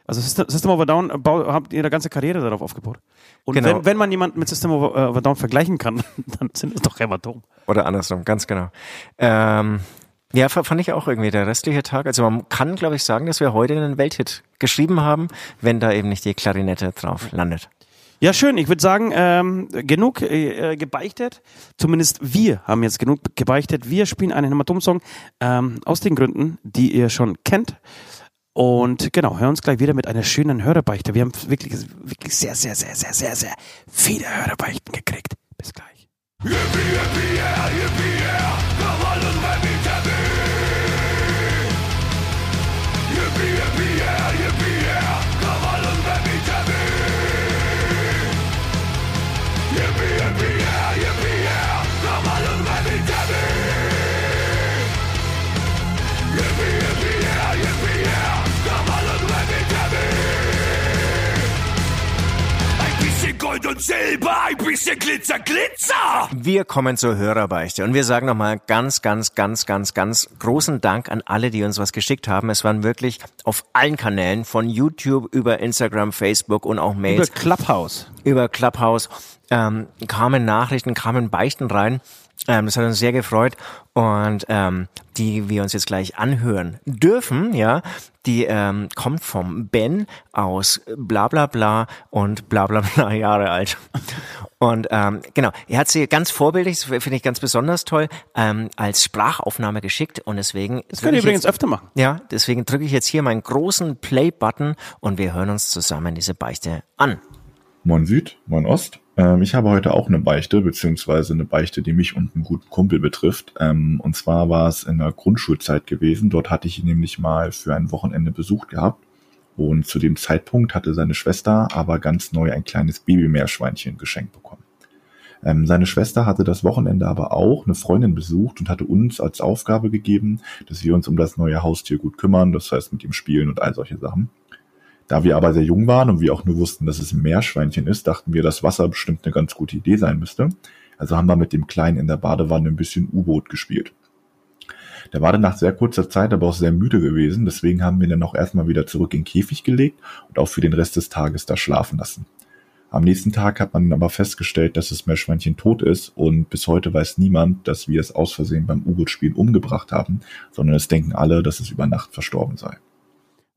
Also System, of a Down äh, habt ihre ganze Karriere darauf aufgebaut. Und Genau. wenn, wenn man jemanden mit System of a Down vergleichen kann, (laughs) dann sind es doch Hämatom. Oder andersrum, ganz genau. Ähm, ja, fand ich auch irgendwie der restliche Tag. Also man kann, glaube ich, sagen, dass wir heute einen Welthit geschrieben haben, wenn da eben nicht die Klarinette drauf landet. Ja, schön. Ich würde sagen, ähm, genug äh, äh, gebeichtet. Zumindest wir haben jetzt genug gebeichtet. Wir spielen einen Hämatom-Song ähm, aus den Gründen, die ihr schon kennt. Und genau, hören uns gleich wieder mit einer schönen Hörerbeichte. Wir haben wirklich, wirklich sehr, sehr, sehr, sehr, sehr, sehr viele Hörerbeichten gekriegt. Bis gleich. Ein bisschen Gold und Silber ein bisschen Glitzer, Glitzer! Wir kommen zur Hörerbeichte und wir sagen nochmal ganz, ganz, ganz, ganz, ganz großen Dank an alle, die uns was geschickt haben. Es waren wirklich auf allen Kanälen, von YouTube über Instagram, Facebook und auch Mails. Über Clubhouse. Über Clubhouse ähm, kamen Nachrichten, kamen Beichten rein. Ähm, das hat uns sehr gefreut und ähm, die wir uns jetzt gleich anhören dürfen, ja, die ähm, kommt vom Ben aus bla bla bla und bla bla bla (laughs) Jahre alt. Und ähm, genau, er hat sie ganz vorbildlich, das finde ich ganz besonders toll, ähm, als Sprachaufnahme geschickt und deswegen. Das könnt ihr übrigens jetzt, öfter machen. Ja, deswegen drücke ich jetzt hier meinen großen Play-Button und wir hören uns zusammen diese Beichte an. Moin Süd, Moin Ost. Ähm, ich habe heute auch eine Beichte, beziehungsweise eine Beichte, die mich und einen guten Kumpel betrifft. Ähm, und zwar war es in der Grundschulzeit gewesen. Dort hatte ich ihn nämlich mal für ein Wochenende besucht gehabt. Und zu dem Zeitpunkt hatte seine Schwester aber ganz neu ein kleines Babymeerschweinchen geschenkt bekommen. Ähm, seine Schwester hatte das Wochenende aber auch eine Freundin besucht und hatte uns als Aufgabe gegeben, dass wir uns um das neue Haustier gut kümmern, das heißt mit ihm spielen und all solche Sachen. Da wir aber sehr jung waren und wir auch nur wussten, dass es ein Meerschweinchen ist, dachten wir, dass Wasser bestimmt eine ganz gute Idee sein müsste. Also haben wir mit dem Kleinen in der Badewanne ein bisschen U-Boot gespielt. Der war dann nach sehr kurzer Zeit aber auch sehr müde gewesen, deswegen haben wir ihn dann auch erstmal wieder zurück in den Käfig gelegt und auch für den Rest des Tages da schlafen lassen. Am nächsten Tag hat man aber festgestellt, dass das Meerschweinchen tot ist und bis heute weiß niemand, dass wir es aus Versehen beim U-Boot-Spielen umgebracht haben, sondern es denken alle, dass es über Nacht verstorben sei.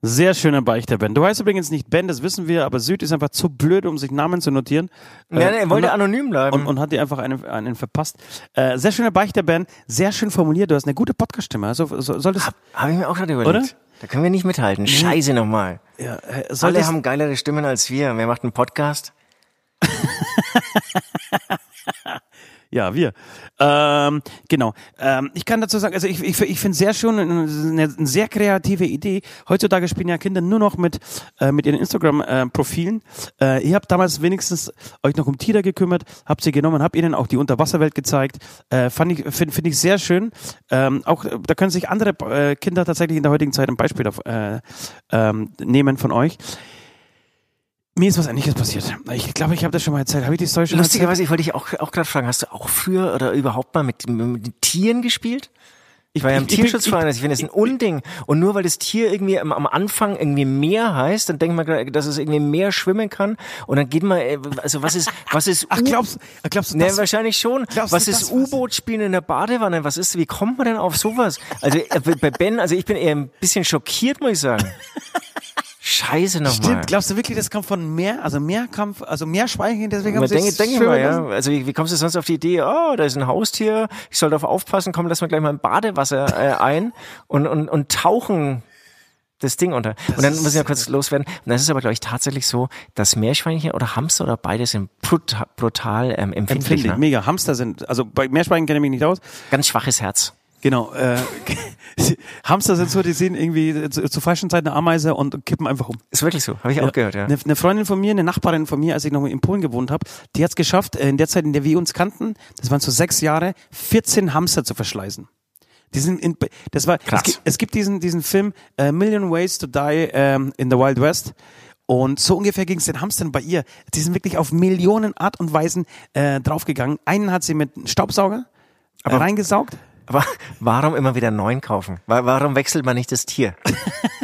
Sehr schöner Beichter, Ben. Du heißt übrigens nicht Ben, das wissen wir, aber Süd ist einfach zu blöd, um sich Namen zu notieren. Ja, nee, er wollte und, anonym bleiben. Und, und hat dir einfach einen, einen verpasst. Äh, sehr schöner Beichter, Ben. Sehr schön formuliert. Du hast eine gute Podcast-Stimme. Also, so, solltest, Hab, hab ich mir auch gerade überlegt. Oder? Da können wir nicht mithalten. Scheiße nochmal. ja, äh, Alle haben geilere Stimmen als wir. Wer macht einen Podcast? (laughs) Ja, wir. Ähm, genau. Ähm, ich kann dazu sagen, also ich, ich, ich finde sehr schön, eine, eine sehr kreative Idee. Heutzutage spielen ja Kinder nur noch mit, äh, mit ihren Instagram-Profilen. Äh, ihr habt damals wenigstens euch noch um Tiere gekümmert, habt sie genommen, habt ihnen auch die Unterwasserwelt gezeigt. Äh, fand ich, finde find ich sehr schön. Ähm, auch äh, da können sich andere äh, Kinder tatsächlich in der heutigen Zeit ein Beispiel auf, äh, ähm, nehmen von euch. Mir ist was Ähnliches passiert. Ich glaube, ich habe das schon mal erzählt. Habe ich die Story schon? Lustigerweise, ich wollte dich auch, auch gerade fragen, hast du auch früher oder überhaupt mal mit, mit Tieren gespielt? Ich war ja im Ich- ich Tierschutzverein, also ich finde das ein Unding. Und nur weil das Tier irgendwie am, am Anfang irgendwie mehr heißt, dann denkt man, dass es irgendwie mehr schwimmen kann. Und dann geht man, äh, also was ist, was ist Ach, glaubst, glaubst du das? wahrscheinlich schon. Glaubst du, Was ist? U-Boot spielen in der Badewanne? Was ist, wie kommt man denn auf sowas? Also äh, bei Ben, also ich bin eher ein bisschen schockiert, muss ich sagen. (laughs) Scheiße nochmal. Stimmt, glaubst du wirklich, das kommt von mehr, also Mehrkampf, also Meerschweinchen, deswegen haben sie denke, es denke mal, ja. Also wie, wie kommst du sonst auf die Idee, oh, da ist ein Haustier, ich soll darauf aufpassen, komm, lass mal gleich mal im Badewasser äh, (laughs) ein und, und, und tauchen das Ding unter. und dann muss ich noch kurz loswerden. Und das ist aber, glaube ich, tatsächlich so, dass Meerschweinchen oder Hamster oder beide sind brutal, brutal ähm, empfindlich. Empfindlich, Ne? mega. Hamster sind, also bei Meerschweinchen kenne ich mich nicht aus. Ganz schwaches Herz. Genau. Äh, (laughs) Hamster sind so, die sehen irgendwie zu, zur falschen Zeit eine Ameise und kippen einfach um. Ist wirklich so, habe ich auch gehört, ja. Eine, eine Freundin von mir, eine Nachbarin von mir, als ich noch in Polen gewohnt habe, die hat es geschafft, äh, in der Zeit, in der wir uns kannten, das waren so sechs Jahre, 14 Hamster zu verschleißen. Die sind in, das war, Krass. Es, gibt, es gibt diesen, diesen Film äh, Million Ways to Die ähm, in the Wild West. Und so ungefähr ging es den Hamstern bei ihr. Die sind wirklich auf Millionen Art und Weisen äh, draufgegangen. Einen hat sie mit einem Staubsauger äh, reingesaugt. Aber warum immer wieder einen neuen kaufen? Wa- Warum wechselt man nicht das Tier?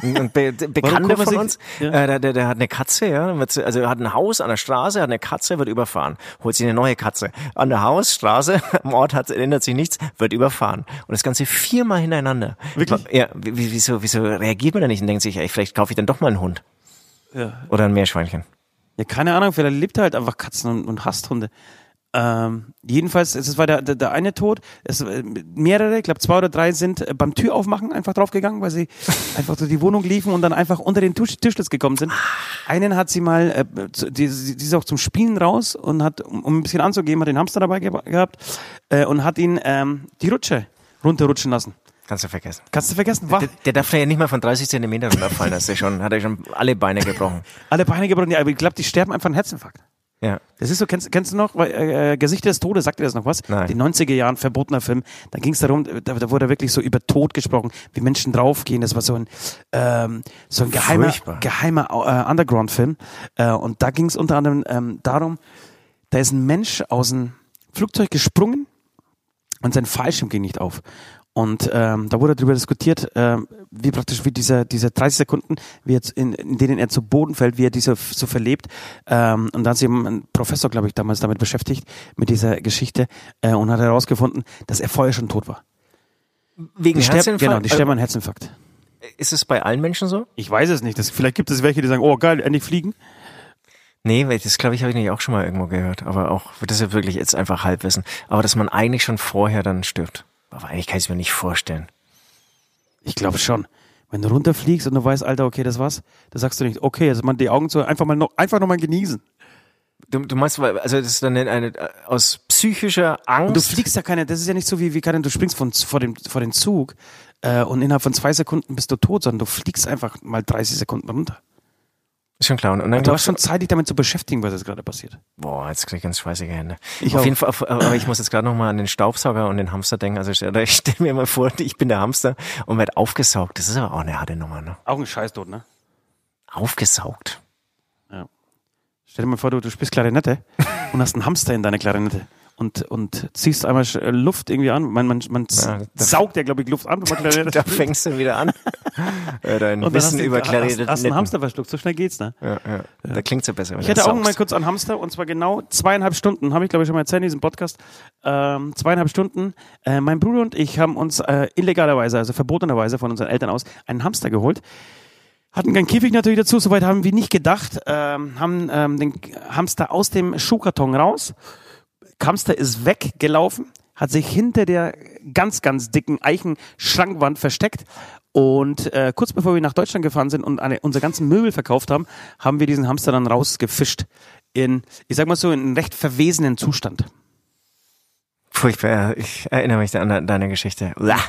Und Be Be- (laughs) Bekannte von uns, ja. äh, der, der, der hat eine Katze, ja, wird, also hat ein Haus an der Straße, hat eine Katze, wird überfahren, holt sich eine neue Katze. An der Hausstraße, (laughs) am Ort hat, ändert sich nichts, wird überfahren. Und das Ganze viermal hintereinander. Wirklich? Ja, wie- wie- wieso, wieso reagiert man da nicht und denkt sich, ey, vielleicht kaufe ich dann doch mal einen Hund Ja. oder ein Meerschweinchen? Ja, keine Ahnung, vielleicht lebt er halt einfach Katzen und, und hasst Hunde. Ähm, jedenfalls, es war der, der, der eine Tod. Es, äh, mehrere, ich glaube zwei oder drei sind äh, beim Türaufmachen einfach draufgegangen, weil sie (laughs) einfach durch die Wohnung liefen und dann einfach unter den Tisch, Tischschlitz gekommen sind. Einen hat sie mal, äh, die, die ist auch zum Spielen raus und hat, um, ein bisschen anzugeben, hat den Hamster dabei ge gehabt äh, und hat ihn ähm, die Rutsche runterrutschen lassen. Kannst du vergessen. Kannst du vergessen, war Der, der darf ja nicht mal von 30 Zentimetern runterfallen, das ist ja schon, hat er schon alle Beine gebrochen. (laughs) alle Beine gebrochen, ja, aber ich glaube, die sterben einfach einen Herzinfarkt. Ja. Das ist so, kennst, kennst du noch, weil, äh, äh, Gesichter des Todes, sagt dir das noch was? Nein. Die 90er Jahren, verbotener Film. Da ging es darum, da, da wurde wirklich so über Tod gesprochen, wie Menschen draufgehen. Das war so ein, ähm, so ein geheimer, Furchtbar. geheimer äh, Underground-Film. Äh, und da ging es unter anderem ähm, darum, Da ist ein Mensch aus dem Flugzeug gesprungen und sein Fallschirm ging nicht auf. Und ähm, da wurde darüber diskutiert, ähm, wie praktisch wie diese, diese 30 Sekunden, wie jetzt in, in denen er zu Boden fällt, wie er diese so verlebt. Ähm, und da hat sich eben ein Professor, glaube ich, damals damit beschäftigt, mit dieser Geschichte, äh, und hat herausgefunden, dass er vorher schon tot war. Wegen Die Herzinfarkt? genau, die sterben an Herzinfarkt. Ist es bei allen Menschen so? Ich weiß es nicht. Das, vielleicht gibt es welche, die sagen, oh geil, endlich fliegen. Nee, weil das glaube ich, habe ich nicht auch schon mal irgendwo gehört. Aber auch, das ist ja wirklich jetzt einfach Halbwissen. Aber dass man eigentlich schon vorher dann stirbt. Aber eigentlich kann ich es mir nicht vorstellen. Ich glaube schon. Wenn du runterfliegst und du weißt, Alter, okay, das war's, da sagst du nicht, okay, also man die Augen zu, einfach mal noch, einfach noch mal genießen. Du, du meinst, also das ist dann eine, eine aus psychischer Angst. Und du fliegst ja keine, das ist ja nicht so wie, wie kann du springst von, vor dem, vor den Zug, äh, und innerhalb von zwei Sekunden bist du tot, sondern du fliegst einfach mal 30 Sekunden runter. Ist schon klar. Und dann Du hast schon Zeit, dich damit zu beschäftigen, was jetzt gerade passiert. Boah, jetzt krieg ich ganz schweißige Hände. Ich auf auch. jeden Fall, auf, aber ich muss jetzt gerade nochmal an den Staubsauger und den Hamster denken. Also ich, ich stelle mir mal vor, ich bin der Hamster und werde aufgesaugt. Das ist aber auch eine harte Nummer, ne? Auch ein Scheißtod, ne? Aufgesaugt. Stell dir mal vor, du, du spielst Klarinette (laughs) und hast einen Hamster in deiner Klarinette und, und ziehst einmal äh, Luft irgendwie an. Man, man, man Ja, saugt ja, glaube ich, Luft an, (laughs) Da fängst du wieder an. (laughs) äh, dein Und hast Wissen du, über hast, Klarinette. hast einen Hamster verschluckt. So schnell geht's, ne? Ja, ja. Da klingt's ja besser. Ich du hatte auch mal kurz einen Hamster und zwar genau zweieinhalb Stunden, habe ich glaube ich schon mal erzählt in diesem Podcast. Ähm, zweieinhalb Stunden. Äh, mein Bruder und ich haben uns äh, illegalerweise, also verbotenerweise von unseren Eltern aus, einen Hamster geholt. Hatten keinen Käfig natürlich dazu, soweit haben wir nicht gedacht. Ähm, haben ähm, den Hamster aus dem Schuhkarton raus. Hamster ist weggelaufen, hat sich hinter der ganz, ganz dicken Eichenschrankwand versteckt. Und äh, kurz bevor wir nach Deutschland gefahren sind und eine, unsere ganzen Möbel verkauft haben, haben wir diesen Hamster dann rausgefischt. In, ich sag mal so, in einem recht verwesenen Zustand. Furchtbar. Ich erinnere mich an de- deine Geschichte. Uah.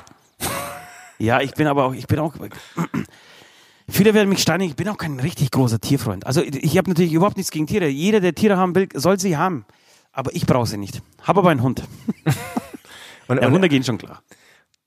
Ja, ich bin aber auch, ich bin auch. (clears throat) Viele werden mich steinigen, ich bin auch kein richtig großer Tierfreund. Also ich habe natürlich überhaupt nichts gegen Tiere. Jeder, der Tiere haben will, soll sie haben. Aber ich brauche sie nicht. Habe aber einen Hund. (laughs) Und, Ja, und, Hunde gehen schon klar.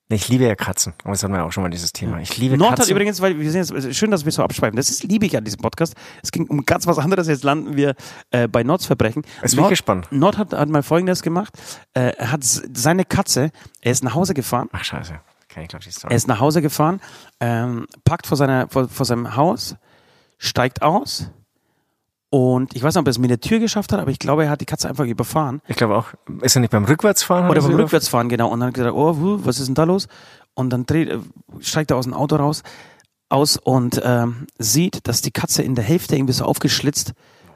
ich liebe ja Katzen. Aber das hatten wir auch schon mal dieses Thema. Ich liebe Nord hat Katzen. übrigens, weil wir sind jetzt, schön, dass wir so abschweifen. Das ist, liebe ich an diesem Podcast. Es ging um ganz was anderes. Jetzt landen wir äh, bei Nords Verbrechen. Jetzt bin ich gespannt. Nord hat, hat mal Folgendes gemacht. Äh, er hat seine Katze, er ist nach Hause gefahren. Ach scheiße. Kenn ich glaube die Story. Er ist nach Hause gefahren, ähm, parkt vor, seiner, vor, vor seinem Haus, steigt aus und ich weiß nicht, ob er es mit der Tür geschafft hat, aber ich glaube, er hat die Katze einfach überfahren. Ich glaube auch. Ist er nicht beim Rückwärtsfahren? Oder er beim Rückwärtsfahren, genau. Und dann hat er gesagt, oh, was ist denn da los? Und dann dreht, äh, steigt er aus dem Auto raus aus und ähm, sieht, dass die Katze in der Hälfte irgendwie so aufgeschlitzt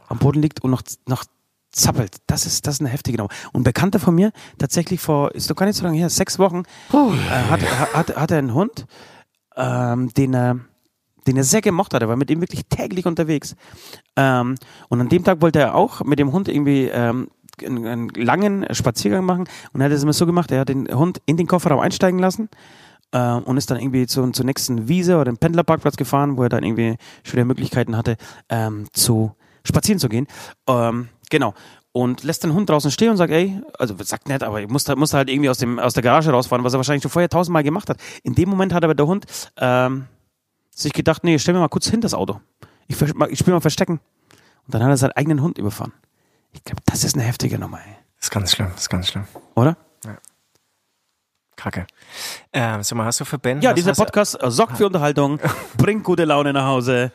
am Boden liegt und noch, noch zappelt. Das ist, das ist eine heftige Nummer. Und ein Bekannter von mir, tatsächlich vor, ist doch gar nicht so lange her, sechs Wochen, äh, hat, hat, hat er einen Hund, ähm, den er, den er sehr gemocht hat. Er war mit ihm wirklich täglich unterwegs. Ähm, und an dem Tag wollte er auch mit dem Hund irgendwie ähm, einen, einen langen Spaziergang machen. Und er hat es immer so gemacht, er hat den Hund in den Kofferraum einsteigen lassen äh, und ist dann irgendwie zu, zur nächsten Wiese oder dem Pendlerparkplatz gefahren, wo er dann irgendwie schöne Möglichkeiten hatte, ähm, zu spazieren zu gehen. Ähm, genau. Und lässt den Hund draußen stehen und sagt, ey, also sagt nett, aber ich musste, musste halt irgendwie aus, dem, aus der Garage rausfahren, was er wahrscheinlich schon vorher tausendmal gemacht hat. In dem Moment hat aber der Hund ähm, sich gedacht, nee, stell mir mal kurz hin das Auto. Ich, ich spiele mal Verstecken. Und dann hat er seinen eigenen Hund überfahren. Ich glaube, das ist eine heftige Nummer, ey. Das ist ganz schlimm. Das ist ganz schlimm. Oder? Kacke. Ähm, sag mal, hast du für Ben? Ja, hast, dieser hast, du- Podcast äh, sorgt für Unterhaltung, (laughs) bringt gute Laune nach Hause.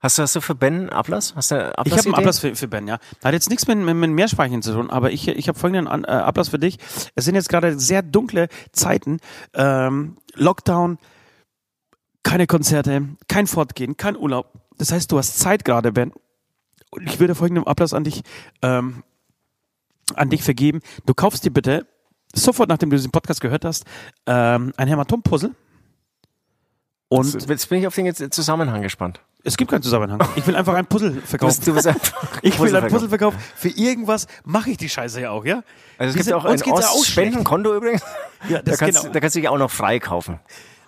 Hast du, hast du für Ben einen Ablass? Hast du eine Ich habe einen? Ablass für, für Ben, ja. Hat jetzt nichts mit, mit, mit Meerspeichen zu tun, aber ich, ich habe folgenden An, äh, Ablass für dich. Es sind jetzt gerade sehr dunkle Zeiten. Ähm, Lockdown, keine Konzerte, kein Fortgehen, kein Urlaub. Das heißt, du hast Zeit gerade, Ben. Und ich würde folgenden Ablass an dich, ähm, an dich vergeben. Du kaufst dir bitte sofort, nachdem du diesen Podcast gehört hast, ähm, ein Hämatom-Puzzle. Und Jetzt- Jetzt bin ich auf den Zusammenhang gespannt. es gibt keinen Zusammenhang. Ich will einfach ein Puzzle Du verkaufen. bist, du bist (laughs) Ich will ein. Puzzle verkaufen. Für irgendwas mache ich die Scheiße ja auch, ja? Also es gibt sind- auch ein ja auch. Spendenkonto übrigens. Ja, Da das kannst, genau. da kannst du dich auch noch frei kaufen.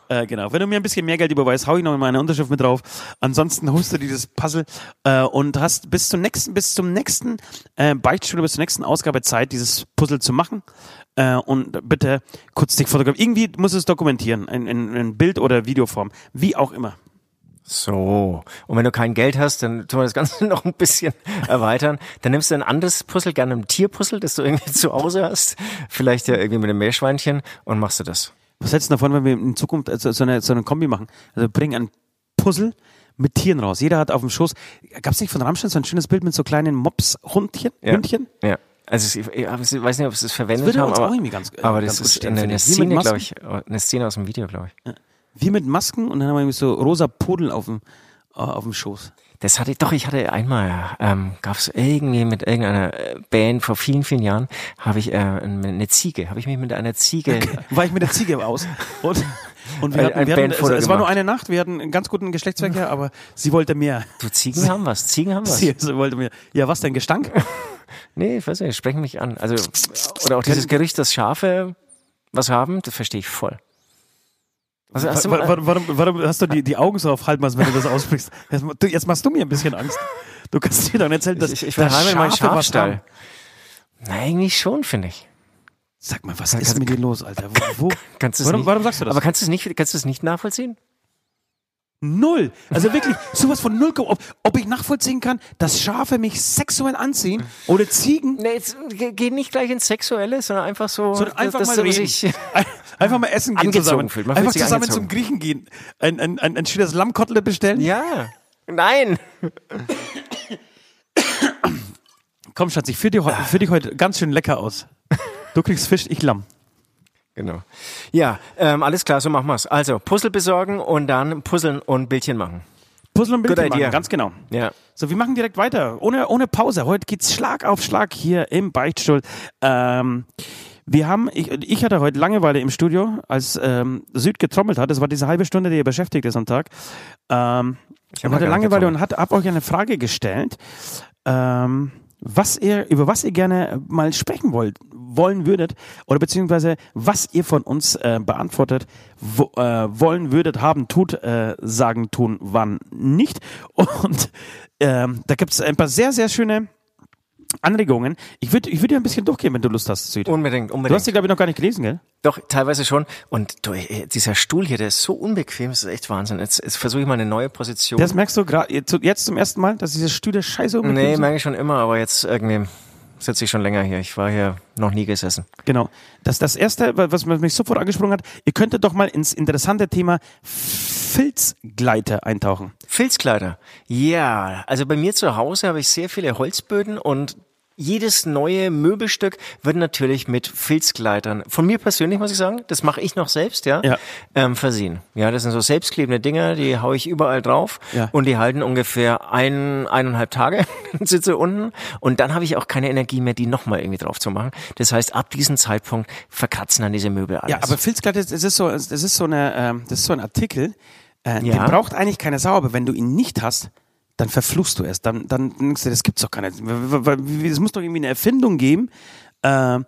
Äh, genau. Wenn du mir ein bisschen mehr Geld überweist, hau ich noch meine Unterschrift mit drauf. Ansonsten holst du dieses Puzzle äh, und hast bis zum nächsten, bis zum nächsten äh, Beichtstuhl, bis zur nächsten Ausgabe Zeit, dieses Puzzle zu machen. Äh, und bitte kurz dich fotografieren. Irgendwie musst du es dokumentieren, in, in, in Bild- oder Videoform. Wie auch immer. So. Und wenn du kein Geld hast, dann tun wir das Ganze (laughs) noch ein bisschen erweitern. Dann nimmst du ein anderes Puzzle, gerne ein Tierpuzzle, das du irgendwie (laughs) zu Hause hast. Vielleicht ja irgendwie mit einem Meerschweinchen und machst du das. Was hältst du davon, wenn wir in Zukunft also so, eine, so eine Kombi machen? Also bringen ein Puzzle mit Tieren raus. Jeder hat auf dem Schoß. Gab es nicht von Rammstein so ein schönes Bild mit so kleinen Mops-Hundchen? Ja. Hündchen? Ja. Also ich, ich weiß nicht, ob sie es verwendet würde haben, aber, ganz- äh, aber das ist eine, eine. Wie Szene, glaube ich, eine Szene aus dem Video, glaube ich. Wir mit Masken und dann haben wir irgendwie so rosa Pudel auf dem, äh, auf dem Schoß. Das hatte ich, doch, ich hatte einmal, ähm, gab es irgendwie mit irgendeiner äh, Band vor vielen, vielen Jahren, habe ich äh, eine Ziege, habe ich mich mit einer Ziege, War ich mit der Ziege aus. Und, und wir hatten, ein wir hatten, es, es war nur eine Nacht, wir hatten einen ganz guten Geschlechtsverkehr, (laughs) aber sie wollte mehr. du Ziegen haben was, Ziegen haben was. (laughs) Sie, sie wollte mehr. Ja, was denn, Gestank? (laughs) Nee, ich weiß nicht, sprechen mich an. Also, oder auch dieses Gerücht, dass Schafe was haben, das verstehe ich voll. Also, hast Warum, mal, warum, warum, hast du die, die Augen so auf Halbmaß, wenn du das aussprichst? Jetzt, du, jetzt machst du mir ein bisschen Angst. Du kannst dir nicht erzählen, dass ich, ich da verheime meinen Schafe haben. Schafstall. Na, eigentlich schon, finde ich. Sag mal, was ist mit dir los, Alter? Wo, wo? (laughs) Kannst Warum, warum sagst du das? Aber kannst du es nicht, kannst du es nicht nachvollziehen? Null. Also wirklich, sowas von null. Ob, ob ich nachvollziehen kann, dass Schafe mich sexuell anziehen oder Ziegen. Nee, jetzt geh nicht gleich ins Sexuelle, sondern einfach so, So einfach dass mal du reden. (laughs) Einfach mal essen gehen zusammen. Einfach zusammen zum Griechen gehen. Ein, ein, ein, ein schönes Lammkotelett bestellen. ja. Nein. Komm, Schatz, ich führe dich, heu- führ dich heute ganz schön lecker aus. Du kriegst Fisch, ich Lamm. Genau. Ja, ähm, alles klar, so machen wir's. Also, Puzzle besorgen und dann puzzeln und Bildchen machen. Puzzle und Bildchen machen, ganz genau. Ja. So, wir machen direkt weiter, ohne, ohne Pause. Heute geht's Schlag auf Schlag hier im Beichtstuhl. Ähm, wir haben, ich, ich hatte heute Langeweile im Studio, als ähm, Süd getrommelt hat. Das war diese halbe Stunde, die er beschäftigt ist am Tag. Ähm, mal hatte Langeweile getrommelt. und hat hab euch eine Frage gestellt, ähm, was ihr, über was ihr gerne mal sprechen wollt, wollen würdet oder beziehungsweise was ihr von uns äh, beantwortet wo, äh, wollen würdet, haben, tut, äh, sagen, tun, wann nicht. Und ähm, da gibt's ein paar sehr, sehr schöne Anregungen. Ich würde ich würd dir ein bisschen durchgehen, wenn du Lust hast, Süd. Unbedingt, Du unbedingt. hast die, glaube ich, noch gar nicht gelesen, gell? Doch, teilweise schon. Und du, äh, dieser Stuhl hier, der ist so unbequem, das ist echt Wahnsinn. Jetzt, jetzt versuche ich mal eine neue Position. Das merkst du gerade jetzt, zum ersten Mal, dass diese Stühle scheiße unbequem nee, sind? merke ich schon immer, aber jetzt irgendwie sitze ich schon länger hier. Ich war hier noch nie gesessen. Genau. Das, das erste, wa- was mich sofort angesprochen hat, ihr könntet doch mal ins interessante Thema Filzgleiter eintauchen. Filzkleider. Ja, also bei mir zu Hause habe ich sehr viele Holzböden und jedes neue Möbelstück wird natürlich mit Filzgleitern, von mir persönlich muss ich sagen, das mache ich noch selbst, ja, Ja. Ähm, versehen. Ja, das sind so selbstklebende Dinger, die haue ich überall drauf Ja. und die halten ungefähr ein, eineinhalb Tage, (laughs) sitze unten und dann habe ich auch keine Energie mehr, die nochmal irgendwie drauf zu machen. Das heißt, ab diesem Zeitpunkt verkratzen dann diese Möbel alles. Ja, aber Filzgleiter, das ist so, das ist so eine, ähm, das ist so ein Artikel, äh, Ja. den braucht eigentlich keine Sau, aber wenn du ihn nicht hast, dann verfluchst du es. Dann, dann denkst du, das gibt's doch nicht. Es muss doch irgendwie eine Erfindung geben, äh,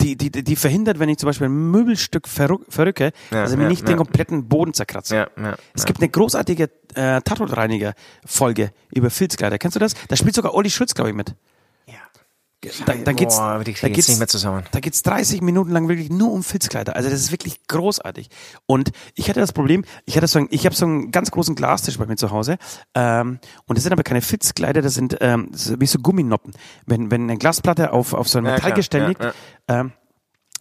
die, die, die verhindert, wenn ich zum Beispiel ein Möbelstück verrück, verrücke, Ja, dass er mir ja, nicht den ja. kompletten Boden ja, Es gibt eine großartige äh, Tatortreiniger-Folge über Filzkleider. Kennst du das? Da spielt sogar Olli Schulz, glaube ich, mit. Ja. Da, da geht's, Boah, die da geht's nicht mehr zusammen. Da geht's 30 Minuten lang wirklich nur um Filzkleider. Also das ist wirklich großartig. Und ich hatte das Problem, ich hatte so ein, ich habe so einen ganz großen Glastisch bei mir zu Hause. Ähm, und das sind aber keine Filzkleider, das sind ähm, das wie so Gumminoppen. Wenn, wenn eine Glasplatte auf, auf so ein Ja, Metallgestell klar. liegt, Ja, Ähm,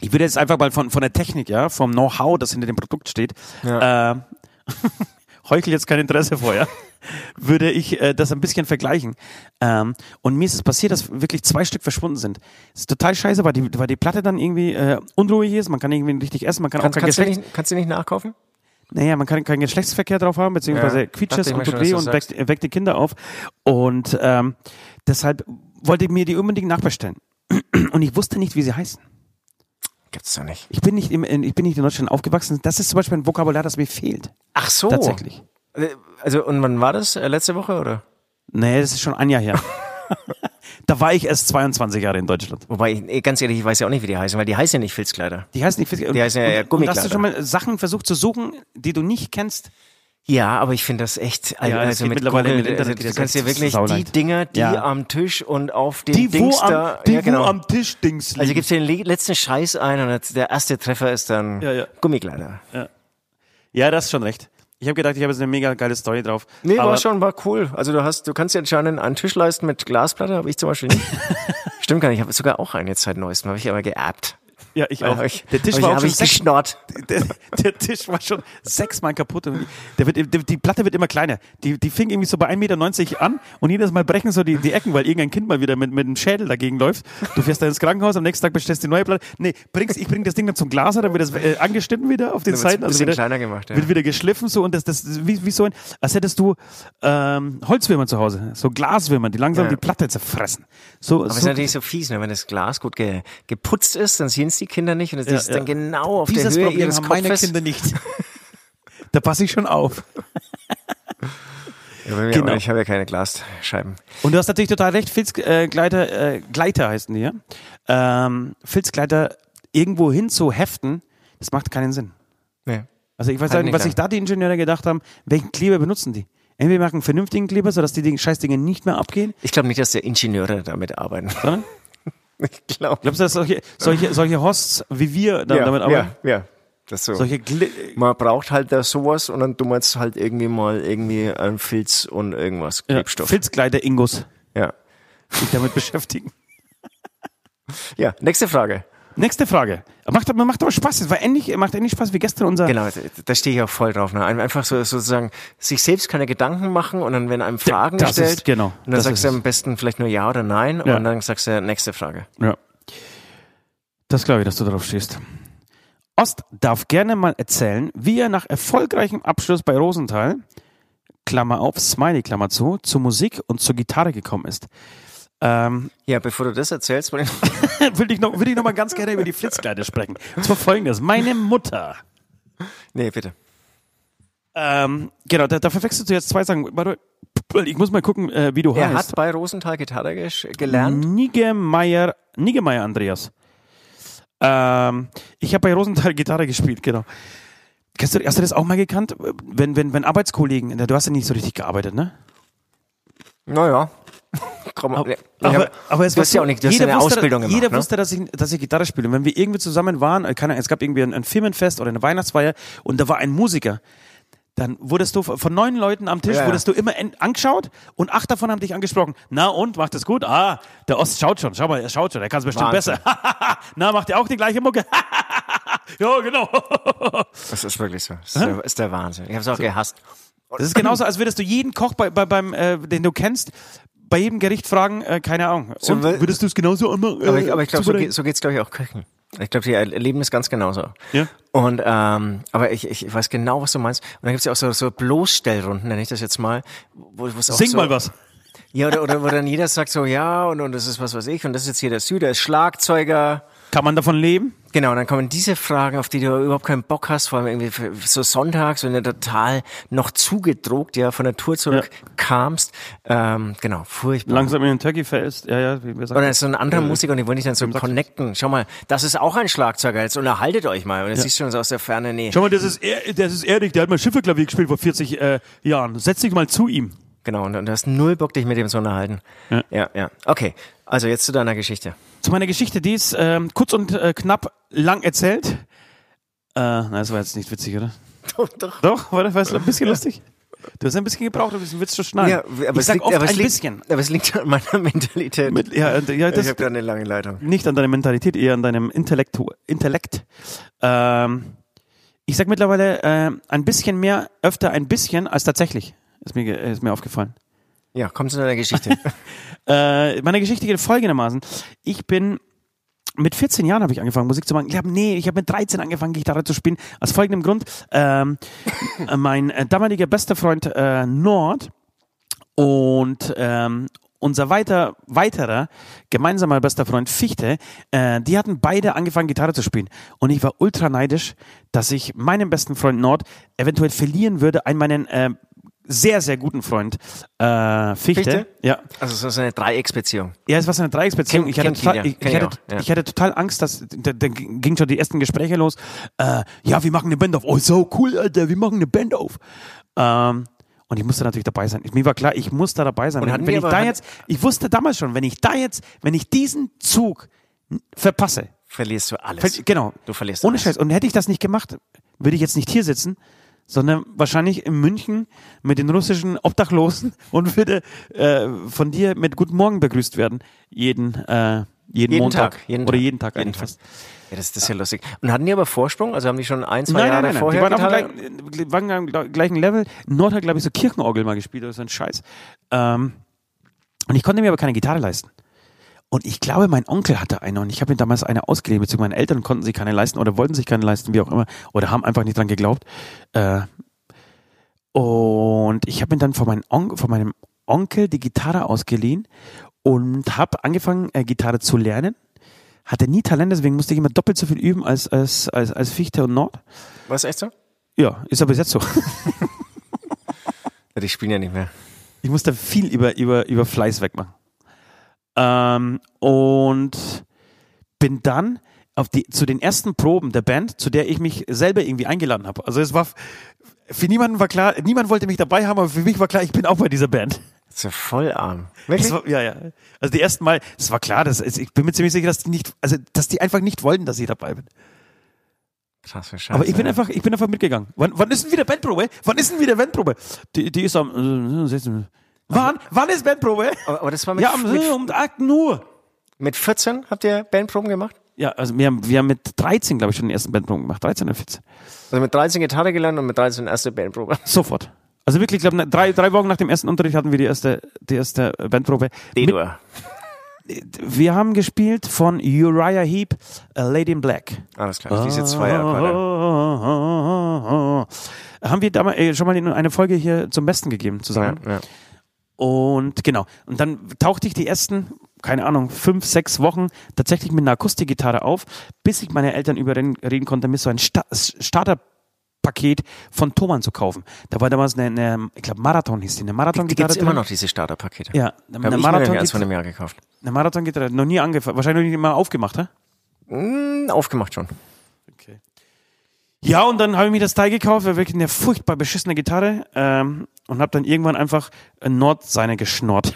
ich würde jetzt einfach mal von, von der Technik, ja, vom Know-how, das hinter dem Produkt steht, ähm, (laughs) heuchel jetzt kein Interesse vorher, (laughs) würde ich äh, das ein bisschen vergleichen. Ähm, und mir ist es passiert, dass wirklich zwei Stück verschwunden sind. Das ist total scheiße, weil die, weil die Platte dann irgendwie äh, unruhig ist, man kann irgendwie nicht richtig essen, man kann Kannst, auch kein kannst, du Geschlechts nicht, kannst du nicht nachkaufen? naja, man kann keinen Geschlechtsverkehr drauf haben, beziehungsweise Ja, quietscht dachte es ich und du und weckt, weckt die Kinder auf. Und ähm, deshalb wollte ich mir die unbedingt nachbestellen. (clears throat) Und ich wusste nicht, wie sie heißen. Gibt's doch nicht. Ich bin nicht, im, in, ich bin nicht in Deutschland aufgewachsen. Das ist zum Beispiel ein Vokabular, das mir fehlt. Ach so. Tatsächlich. Äh, Also, und wann war das? Äh, Letzte Woche, oder? Nee, das ist schon ein Jahr her. (laughs) da war ich erst 22 Jahre in Deutschland. Wobei, ganz ehrlich, ich weiß ja auch nicht, wie die heißen, weil die heißen ja nicht Filzkleider. Die heißen nicht Fisk- Die heißen ja eher und, und Gummikleider. hast du schon mal Sachen versucht zu suchen, die du nicht kennst? Ja, aber ich finde das echt, also, Ja, also geht mit mittlerweile Google, im Internet also, du das kannst dir wirklich die. Dinger, die Ja. am Tisch und auf den Dings da, die ja, genau. wo am Tisch Dings also liegen. gibst den le- letzten Scheiß ein und der erste Treffer ist dann Ja, ja. Gummikleider. Ja, das ist schon recht. Ich habe gedacht, ich habe jetzt eine mega geile Story drauf. Nee, war schon, war cool. Also du hast, du kannst dir anscheinend einen Tisch leisten mit Glasplatte, habe ich zum Beispiel nicht. (laughs) Stimmt gar nicht, ich habe sogar auch eine jetzt seit neuestem, habe ich aber geerbt. Ja, ich auch. Ich, der Tisch war auch schon sechs, der, der Tisch war schon sechsmal kaputt. Der wird, der, die Platte wird immer kleiner. Die, die fing irgendwie so bei 1,90 Meter an und jedes Mal brechen so die, die Ecken, weil irgendein Kind mal wieder mit, mit dem Schädel dagegen läuft. Du fährst dann ins Krankenhaus, am nächsten Tag bestellst du die neue Platte. Nee, bringst, ich bring das Ding dann zum Glaser, dann wird das äh, angeschnitten wieder auf den Seiten. bisschen wieder, kleiner gemacht, ja. Wird wieder geschliffen so und das, das wie, wie so ein, als hättest du ähm, Holzwürmer zu Hause. So Glaswürmer, die langsam Ja. die Platte zerfressen. So, Aber es ist so, natürlich so fies, ne? wenn das Glas gut ge, geputzt ist, dann es die Kinder nicht und es ist ja. dann genau auf dieses der Höhe Problem ihres haben meine Kopfes. Kinder nicht. (laughs) da passe ich schon auf. Ja, Genau. Ich habe ja keine Glasscheiben. Und du hast natürlich total recht, Filzgleiter, äh, Gleiter, heißen die, ja? Ähm, Filzgleiter irgendwo hin zu heften, das macht keinen Sinn. Nee. Also ich weiß Halt nicht, was sich da die Ingenieure gedacht haben, welchen Kleber benutzen die? Entweder machen einen vernünftigen Kleber, sodass die Ding- Scheißdinge nicht mehr abgehen, Ich glaube nicht, dass der Ingenieure damit arbeiten. sondern (laughs) (laughs) Ich glaube. glaubst du, dass solche, solche, solche Hosts wie wir da, Ja, damit ja, arbeiten? ja. Das so. Solche Gli Man braucht halt da sowas und dann du meinst halt irgendwie mal irgendwie ein Filz und irgendwas, ja, Klebstoff. Filzgleiter-Ingos Ja. sich damit (laughs) beschäftigen. Ja, nächste Frage. Nächste Frage. Macht, aber- macht aber Spaß. Es war endlich, macht endlich Spaß wie gestern unser. Genau, da, stehe ich auch voll drauf. Ne? Ein- Einfach so sozusagen sich selbst keine Gedanken machen und dann werden einem Fragen ist- gestellt. genau, Und dann sagst ist du am besten vielleicht nur Ja oder Nein Ja. und dann sagst du nächste Frage. Ja. Das glaube ich, dass du darauf stehst. Ost darf gerne mal erzählen, wie er nach erfolgreichem Abschluss bei Rosenthal, Klammer auf, Smiley, Klammer zu, zur Musik und zur Gitarre gekommen ist. Ähm, Ja, bevor du das erzählst, wollte (laughs) ich würde ich noch, würde ich noch mal ganz gerne über die Flitzkleider sprechen. Und zwar folgendes. Meine Mutter, Nee, bitte. ähm, genau, da, da verwechselst du jetzt zwei Sachen. Warte, ich muss mal gucken, äh, wie du Er heißt. hat bei Rosenthal Gitarre gelernt. Niggemeier, Niggemeier Andreas. Ähm, ich habe bei Rosenthal Gitarre gespielt, genau. Kennst du, hast du das auch mal gekannt? Wenn, wenn, wenn Arbeitskollegen, du hast ja nicht so richtig gearbeitet, ne? Naja. (laughs) Komm, Aber, aber, aber es du war hast ja so, auch nicht, du hast ja jeder eine wusste, Ausbildung gemacht. Jeder ne? wusste, dass ich, dass ich Gitarre spiele. Und wenn wir irgendwie zusammen waren, äh, keine es gab irgendwie ein, ein Firmenfest oder eine Weihnachtsfeier und da war ein Musiker, dann wurdest du von neun Leuten am Tisch, Ja, wurdest du immer angeschaut und acht davon haben dich angesprochen. Na und, macht es gut? Ah, der Ost schaut schon, schau mal, er schaut schon, er kann es bestimmt Wahnsinn. besser. (laughs) Na, macht er auch die gleiche Mucke? (laughs) ja, genau. Das ist wirklich so. Das ist, der, ist der Wahnsinn. Ich habe es auch gehasst. Das ist genauso, als würdest du jeden Koch, bei, bei, beim, äh, den du kennst, bei jedem Gericht fragen, äh, keine Ahnung. So, und würdest du es genauso immer, äh, Aber ich, aber ich glaube, so, geht, so geht's glaube ich auch Köchen. Ich glaube, die erleben es ganz genauso. Ja. Und ähm, aber ich, ich weiß genau, was du meinst. Und dann gibt's ja auch so, so Bloßstellrunden, nenne ich das jetzt mal. Wo, auch Sing so, mal was. Ja, oder, oder wo dann jeder sagt so, ja, und, und das ist was weiß ich, und das ist jetzt hier der Süder, ist Schlagzeuger. Kann man davon leben? Genau, und dann kommen diese Fragen, auf die du überhaupt keinen Bock hast, vor allem irgendwie so sonntags, wenn du total noch zugedruckt ja von der Tour zurückkamst. Ähm, genau, furchtbar. Langsam in den Turkey fällst. Ja, ja, wie wir Und sagen. dann ist so ein anderer Äh, Musiker und die wollen dich dann so connecten. Schau mal, das ist auch ein Schlagzeuger, jetzt unterhaltet euch mal. Und dann siehst du schon so aus der Ferne, nee. Schau mal, das ist, er, das ist Erik, der hat mal Schifferklavier gespielt vor 40 äh, Jahren. Setz dich mal zu ihm. Genau, und, und du hast null Bock, dich mit dem zu unterhalten. Ja. ja, ja. Okay, also jetzt zu deiner Geschichte. Zu meiner Geschichte, die ist ähm, kurz und äh, knapp lang erzählt. Äh, na, das war jetzt nicht witzig, oder? (laughs) Doch, doch. Doch, war das war das ein bisschen lustig? Du hast ein bisschen gebraucht, um diesen Witz zu schneiden. Ja, aber ich sag liegt, oft aber ein liegt, bisschen. Aber es liegt an meiner (laughs) Mentalität. Mit, ja, ja, ich habe da eine lange Leitung. nicht an deiner Mentalität, eher an deinem Intellekt. Intellekt. Ähm, ich sag mittlerweile äh, ein bisschen mehr, öfter ein bisschen als tatsächlich. Ist mir, ist mir aufgefallen. Ja, komm zu deiner Geschichte. (laughs) Äh, meine Geschichte geht folgendermaßen. Ich bin mit 14 Jahren habe ich angefangen Musik zu machen. Ich habe nee, ich habe mit 13 angefangen Gitarre zu spielen. Aus folgendem Grund: ähm, äh, (laughs) Mein äh, damaliger bester Freund äh, Nord und ähm, unser weiter, weiterer gemeinsamer bester Freund Fichte, äh, die hatten beide angefangen Gitarre zu spielen. Und ich war ultra neidisch, dass ich meinen besten Freund Nord eventuell verlieren würde an meinen äh, sehr, sehr guten Freund äh, Fichte. Fichte? Ja. Also so so eine Dreiecksbeziehung. Ja, es war so eine Dreiecksbeziehung. Kennt- Ich hatte, total, ich, hatte, auch, ja. ich hatte total Angst, dass da, da ging schon die ersten Gespräche los. Äh, ja, wir machen eine Band auf. Oh, so cool, Alter, wir machen eine Band auf. Ähm, und ich musste natürlich dabei sein. Mir war klar, ich muss da dabei sein. Und wenn wenn ich da jetzt, ich wusste damals schon, wenn ich da jetzt, wenn ich diesen Zug verpasse, Verlierst du alles. Ver genau. Du verlierst Ohne alles. Scheiß. Und hätte ich das nicht gemacht, würde ich jetzt nicht hier sitzen, sondern wahrscheinlich in München mit den russischen Obdachlosen (laughs) und würde äh, von dir mit Guten Morgen begrüßt werden. Jeden, äh, jeden, Jeden Montag. Tag, jeden Oder Tag. jeden Tag Jeden eigentlich Tag. fast. Ja, das, das ist ja lustig. Und hatten die aber Vorsprung? Also haben die schon ein, zwei Nein, Jahre nein, nein, nein. vorher Die waren auf dem gleichen, waren am gl- gleichen Level. Nord hat, glaube ich, so Kirchenorgel mal gespielt oder so ein Scheiß. Ähm, und ich konnte mir aber keine Gitarre leisten. Und ich glaube, mein Onkel hatte eine und ich habe mir damals eine ausgeliehen, beziehungsweise meine Eltern konnten sich keine leisten oder wollten sich keine leisten, wie auch immer, oder haben einfach nicht dran geglaubt. Äh, und ich habe mir dann von, meinem On von meinem Onkel die Gitarre ausgeliehen und habe angefangen, äh, Gitarre zu lernen. Hatte nie Talent, deswegen musste ich immer doppelt so viel üben als, als, als, als Fichte und Nord. War es echt so? Ja, ist aber jetzt so. (laughs) Die spielen ja nicht mehr. Ich musste viel über, über, über Fleiß wegmachen. Ähm, und bin dann auf die, zu den ersten Proben der Band, zu der ich mich selber irgendwie eingeladen habe. Also es war, für niemanden war klar, niemand wollte mich dabei haben, aber für mich war klar, ich bin auch bei dieser Band. Das ist ja voll arm. Wirklich? War, ja, ja. Also die ersten Mal, es war klar, dass, ich bin mir ziemlich sicher, dass die nicht, also dass die einfach nicht wollten, dass ich dabei bin. Krass, Scheiße. Aber ich bin ja. einfach, ich bin einfach mitgegangen. Wann, wann ist denn wieder Bandprobe? Wann ist denn wieder Bandprobe? Die, die ist am, äh, 16. Wann? Wann ist Bandprobe? Aber, aber das war mit, Ja, um, mit, um 8 Uhr. mit 14 habt ihr Bandproben gemacht? Ja, also wir haben, wir haben mit 13, glaube ich, schon den ersten Bandproben gemacht. 13 oder 14. Also mit 13 Gitarre gelernt und mit 13 erste Bandprobe. (laughs) Sofort. Also wirklich, ich glaube, drei, drei Wochen nach dem ersten Unterricht hatten wir die erste, die erste Bandprobe. Mit, D-Dur. (laughs) wir haben gespielt von Uriah Heep, äh, Lady in Black. Alles klar. Diese zwei Akkorde. Haben wir damals äh, schon mal in eine Folge hier zum Besten gegeben Ja, zusammen. ja. Und genau. Und dann tauchte ich die ersten, keine Ahnung, fünf, sechs Wochen tatsächlich mit einer Akustikgitarre auf, bis ich meine Eltern überreden reden konnte, mir so ein Sta Starterpaket von Thomann zu kaufen. Da war damals eine, eine ich glaube, Marathon hieß die, eine Die Marathon-Gitarre. gibt's immer drin. noch, diese Starterpakete. Ja, Habe eine ich mir erst Marathon-Gitarre. von einem Jahr gekauft. Eine Marathon-Gitarre, noch nie angefangen, wahrscheinlich noch nie mal aufgemacht, hä? Hm, aufgemacht schon. Ja, und dann habe ich mir das Teil gekauft, war wirklich eine furchtbar beschissene Gitarre ähm, und habe dann irgendwann einfach ein Nord seine geschnort.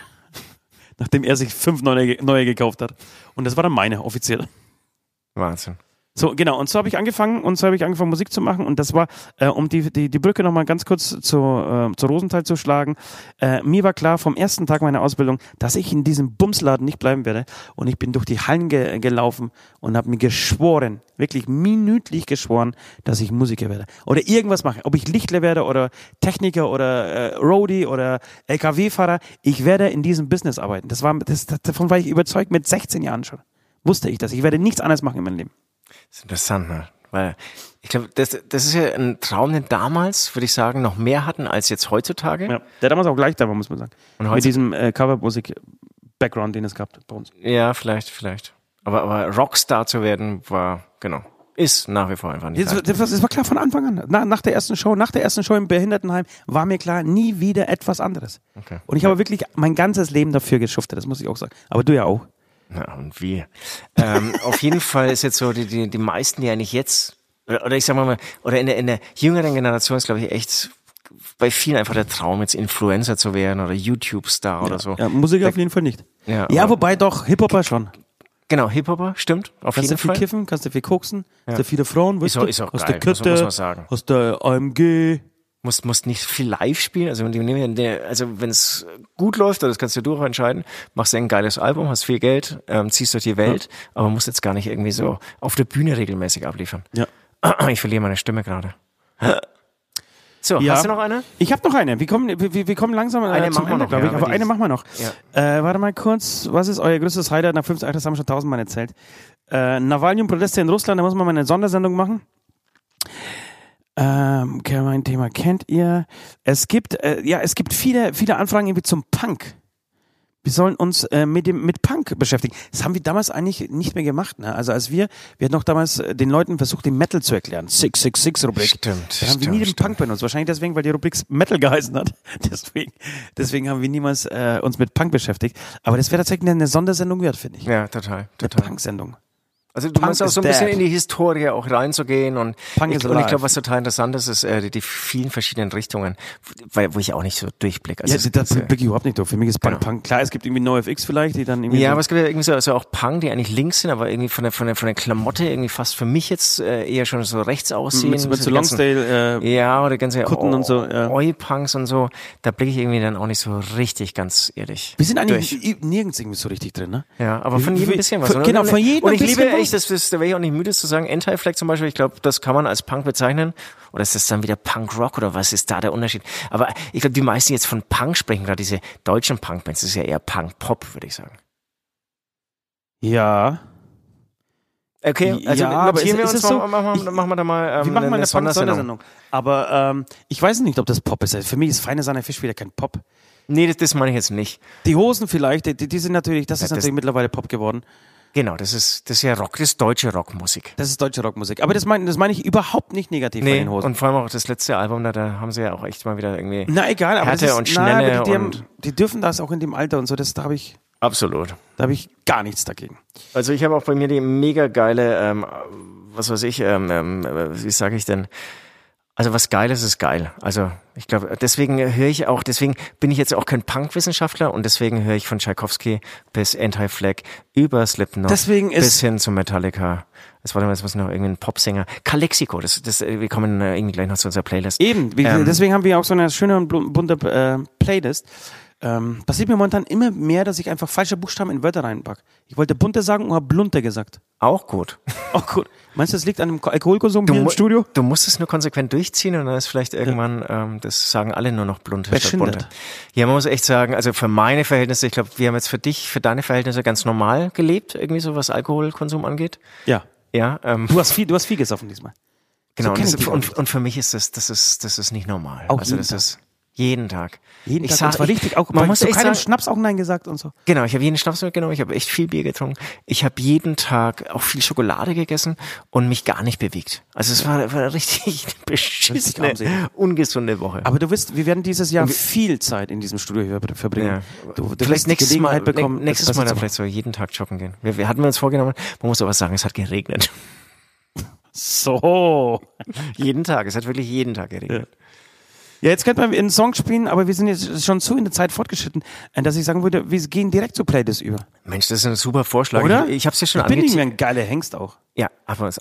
(laughs) Nachdem er sich fünf neue, neue gekauft hat. Und das war dann meine, offiziell. Wahnsinn. So, genau. Und so habe ich angefangen und so habe ich angefangen, Musik zu machen. Und das war, äh, um die, die, die Brücke nochmal ganz kurz zu, äh, zu Rosenthal zu schlagen. Äh, mir war klar vom ersten Tag meiner Ausbildung, dass ich in diesem Bumsladen nicht bleiben werde. Und ich bin durch die Hallen ge gelaufen und habe mir geschworen, wirklich minütlich geschworen, dass ich Musiker werde. Oder irgendwas mache. Ob ich Lichtler werde oder Techniker oder äh, Roadie oder LKW-Fahrer. Ich werde in diesem Business arbeiten. Das war, das, davon war ich überzeugt mit 16 Jahren schon. Wusste ich das. Ich werde nichts anderes machen in meinem Leben. Das ist interessant, ne? Weil ich glaube, das, das ist ja ein Traum, den damals, würde ich sagen, noch mehr hatten als jetzt heutzutage. Ja, der damals auch gleich da war, muss man sagen. Und Mit heute, diesem äh, Covermusik-Background, den es gab bei uns. ja, vielleicht, vielleicht. Aber, aber Rockstar zu werden, war, genau, ist nach wie vor einfach nicht. Das, das, das war klar von Anfang an. Nach, nach der ersten Show, nach der ersten Show im Behindertenheim war mir klar, nie wieder etwas anderes. Okay. Und ich habe wirklich mein ganzes Leben dafür geschuftet, das muss ich auch sagen. Aber du ja auch. Ja, und wie? ähm, auf jeden Fall ist jetzt so, die, die, die meisten, die eigentlich jetzt, oder, oder ich sag mal, oder in der, in der jüngeren Generation ist, glaube ich, echt bei vielen einfach der Traum, jetzt Influencer zu werden oder YouTube-Star oder so. Ja, Musiker auf jeden Fall nicht. Ja, Ja, wobei doch, Hip-Hopper schon. Genau, Hip-Hopper, stimmt, auf Kannst du jeden viel Fall. kiffen, kannst du viel koksen, hast du viele Frauen, Ist auch- du? ist auch hast geil, du muss man- Kötte, muss man sagen. hast du AMG. Musst, musst nicht viel live spielen. Also, ja also wenn es gut läuft, das kannst du durch entscheiden, machst du ein geiles Album, hast viel Geld, ähm, ziehst durch die Welt, aber musst jetzt gar nicht irgendwie so auf der Bühne regelmäßig abliefern. Ja. (clears throat) Ich verliere meine Stimme gerade. (clears throat) So, Ja. hast du noch eine? Ich habe noch eine. Wir kommen, wir, wir kommen langsam äh, Eine zum machen wir Ende, noch, glaube ja, ich. aber Aber eine machen wir noch. Äh, warte mal kurz. Was ist euer größtes Highlight nach 50 Jahren? Das haben wir schon tausendmal erzählt. Äh, Nawalny und Proteste in Russland, da muss man mal eine Sondersendung machen. Ähm, okay, mein Thema kennt ihr. Es gibt, äh, ja, es gibt viele, viele Anfragen irgendwie zum Punk. Wir sollen uns äh, mit dem mit Punk beschäftigen. Das haben wir damals eigentlich nicht mehr gemacht. Ne? Also als wir, wir hatten noch damals äh, den Leuten versucht, den Metal zu erklären. 666 Rubrik. Stimmt, Da haben wir stimmt, nie den stimmt. Punk benutzt. Wahrscheinlich deswegen, weil die Rubrik Metal geheißen hat. (laughs) Deswegen, deswegen haben wir niemals äh, uns mit Punk beschäftigt. Aber das wäre tatsächlich eine Sondersendung wert, finde ich. Ja, total, Eine total. Punk-Sendung. Also du Punk musst auch so ein bisschen dead. in die Historie auch reinzugehen und Punk ich, und ich glaube, was total interessant ist, ist äh, die, die vielen verschiedenen Richtungen, weil, wo ich auch nicht so durchblicke. Also Ja, das es, blick ich überhaupt nicht durch. Für mich ist Punk Genau. Punk. Klar, es gibt irgendwie NoFX vielleicht, die dann irgendwie. ja, so aber es gibt ja irgendwie so also auch Punk, die eigentlich links sind, aber irgendwie von der von der von der Klamotte irgendwie fast für mich jetzt äh, eher schon so rechts aussehen. mit, mit so Longsdale. Äh, Ja, oder ganze Kutten und so, ja. Oi-Punks und so, da blicke ich irgendwie dann auch nicht so richtig ganz ehrlich. wir sind eigentlich durch. nirgends irgendwie so richtig drin, ne? Ja, aber von jedem wie- bisschen was. genau, von jedem ein bisschen echt, das, das, da wäre ich auch nicht müde zu sagen, Anti-Flag zum Beispiel, ich glaube, das kann man als Punk bezeichnen. Oder ist das dann wieder Punk-Rock oder was ist da der Unterschied? Aber ich glaube, die meisten jetzt von Punk sprechen, gerade diese deutschen Punk-Bands, das ist ja eher Punk-Pop, würde ich sagen. Ja. Okay, also Ja, aber notieren wir ist- uns ist mal, so? machen, Ich- wir, machen wir da mal ähm, Wir machen eine Sondersendung. Sondersendung. Aber ähm, ich weiß nicht, ob das Pop ist. Also Für mich ist feine Sahne Fisch wieder kein Pop. Nee, das, das meine ich jetzt nicht. Die Hosen vielleicht, die, die sind natürlich, das Ja, ist das- natürlich mittlerweile Pop geworden. Genau, das ist, das ist ja Rock, das ist deutsche Rockmusik. Das ist deutsche Rockmusik. Aber das meine das meine ich überhaupt nicht negativ Nee, den Hosen. und vor allem auch das letzte Album, da, da haben sie ja auch echt mal wieder irgendwie. Na egal, aber Härte ist, und na, Schnelle die, die, haben, die dürfen das auch in dem Alter und so. Das da habe ich, Absolut. da habe ich gar nichts dagegen. Also ich habe auch bei mir die mega geile, ähm, was weiß ich, ähm, ähm, wie sage ich denn? Also was Geiles ist geil. Also ich glaube, deswegen höre ich auch, deswegen bin ich jetzt auch kein Punkwissenschaftler und deswegen höre ich von Tchaikovsky bis Anti-Flag über Slipknot Deswegen ist- bis hin zu Metallica. Das war jetzt muss noch irgendwie ein Popsänger. Calexico, das, das, wir kommen äh, irgendwie gleich noch zu unserer Playlist. Eben, Ähm, deswegen haben wir auch so eine schöne und bunte äh, Playlist. Ähm, passiert mir momentan immer mehr, dass ich einfach falsche Buchstaben in Wörter reinpack. Ich wollte bunte sagen und habe blunte gesagt. Auch gut. (laughs) Oh gut. Meinst du, das liegt an dem Ko- Alkoholkonsum hier im Studio? Du musst es nur konsequent durchziehen und dann ist vielleicht irgendwann, ähm, das sagen alle nur noch blonde statt bunte. Ja, man muss echt sagen, also für meine Verhältnisse, ich glaube, wir haben jetzt für dich, für deine Verhältnisse ganz normal gelebt, irgendwie so was Alkoholkonsum angeht. Ja. Ja, ähm, Du hast viel, du hast viel gesoffen diesmal. genau. kenn und, das, auch und, und für mich ist das, das ist, das ist nicht normal. Auch also das ist jeden Tag. Jeden ich Tag. sag, und zwar ich, richtig. Auch man muss zu keinem sagen, Schnaps auch Nein gesagt und so. Genau, ich habe jeden Schnaps mitgenommen, ich habe echt viel Bier getrunken. Ich habe jeden Tag auch viel Schokolade gegessen und mich gar nicht bewegt. Also es war, war eine (laughs) richtig beschissene, ungesunde Woche. Aber du wirst, wir werden dieses Jahr viel Zeit in diesem Studio hier verbringen. Ja. Du, du vielleicht nächstes Mal, bekommen, ne- nächstes Mal dann vielleicht so jeden Tag joggen gehen. Wir, wir hatten uns vorgenommen, man muss aber sagen, es hat geregnet. So. (laughs) jeden Tag, es hat wirklich jeden Tag geregnet. Ja, jetzt könnte man einen Song spielen, aber wir sind jetzt schon zu in der Zeit fortgeschritten, äh, dass ich sagen würde, wir gehen direkt zu Playlist über. Mensch, das ist ein super Vorschlag. Oder? Ich, ich habe es ja schon Ich bin nicht mehr ein geiler Hengst auch. Ja, aber äh,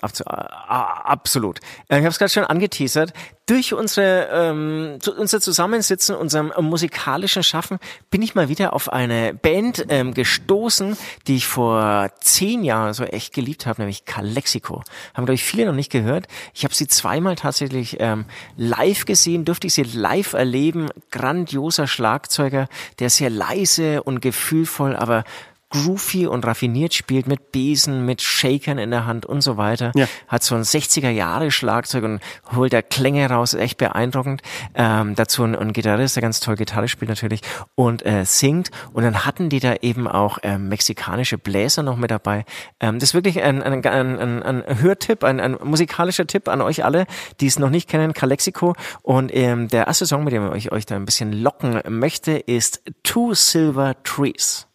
absolut. Äh, Ich habe es gerade schon angeteasert. Durch unsere ähm, unser Zusammensitzen, unserem musikalischen Schaffen, bin ich mal wieder auf eine Band ähm, gestoßen, die ich vor zehn Jahren so echt geliebt habe, nämlich Calexico. Haben glaube ich viele noch nicht gehört. Ich habe sie zweimal tatsächlich ähm, live gesehen, durfte ich sie live erleben. Grandioser Schlagzeuger, der sehr leise und gefühlvoll, aber groovy und raffiniert spielt mit Besen, mit Shakern in der Hand und so weiter. Ja. Hat so ein 60er Jahre Schlagzeug und holt da Klänge raus, echt beeindruckend. Ähm, dazu ein, ein Gitarrist, der ganz toll Gitarre spielt natürlich und äh, singt. Und dann hatten die da eben auch ähm, mexikanische Bläser noch mit dabei. Ähm, das ist wirklich ein, ein, ein, ein, Hörtipp, ein, ein musikalischer Tipp an euch alle, die es noch nicht kennen, Calexico. Und ähm, der erste Song, mit dem ich euch da ein bisschen locken möchte, ist Two Silver Trees.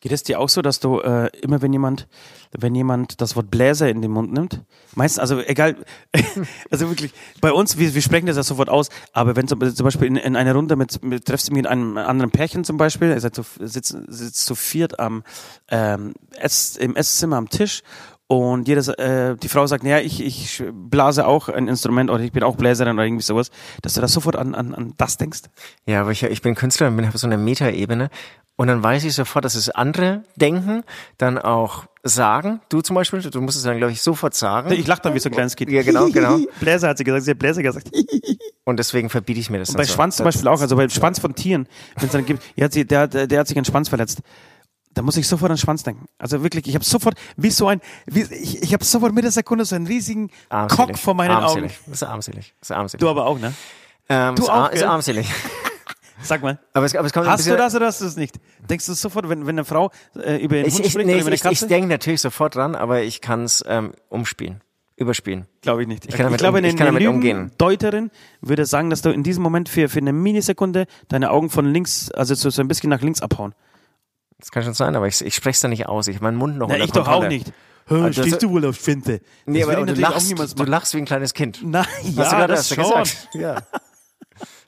Geht es dir auch so, dass du äh, immer, wenn jemand, wenn jemand das Wort Bläser in den Mund nimmt, meistens, also egal, (laughs) also wirklich, bei uns, wir, wir sprechen das ja sofort aus, aber wenn zum, zum Beispiel in, in einer Runde mit, mit treffst du mit einem anderen Pärchen zum Beispiel, ihr seid zu, sitzt, sitzt zu viert am ähm, Ess, im Esszimmer am Tisch und jedes, äh, die Frau sagt, naja, ich, ich blase auch ein Instrument oder ich bin auch Bläserin oder irgendwie sowas, dass du da sofort an, an, an das denkst. Ja, aber ich, ich bin Künstler und bin habe so eine Metaebene und dann weiß ich sofort, dass es andere denken, dann auch sagen. Du zum Beispiel, du musst es dann, glaube ich, sofort sagen. Ich lach dann wie so ein kleines Kind. Ja, genau, genau. (laughs) Bläser hat sie gesagt, sie hat Bläser gesagt. (laughs) Und deswegen verbiete ich mir das. Und bei so. Schwanz zum Beispiel auch, also bei Schwanz von Tieren, wenn es dann gibt, der hat, sie, der, der, der hat sich einen Schwanz verletzt. Da muss ich sofort an den Schwanz denken. Also wirklich, ich habe sofort, wie so ein, wie, ich, ich habe sofort mit der Sekunde so einen riesigen Armselig. Cock vor meinen armselig. Augen. Das ist armselig. Das ist armselig. Du aber auch, ne? ähm, du ist, auch, ist armselig. (laughs) Sag mal. Aber es, aber es kommt Hast du das oder hast du es nicht? Denkst du sofort, wenn, wenn eine Frau äh, über den Ich, Hund ich, spricht nee, oder ich, über eine ich, ich denke natürlich sofort dran, aber ich kann es ähm, umspielen. Überspielen. Glaube ich nicht. Ich kann damit glaube, um- ich kann damit umgehen. Deuterin würde sagen, dass du in diesem Moment für, für eine Minisekunde deine Augen von links, also so, so ein bisschen nach links abhauen. Das kann schon sein, aber ich, ich spreche es dann nicht aus. Ich habe meinen Mund noch Na, unter ich doch auch nicht. Also, Stehst du wohl auf Finte? Nee, Das aber du lachst, du lachst wie ein kleines Kind. Nein, Hast ja, du das hast du schon. gesagt. (laughs) Ja.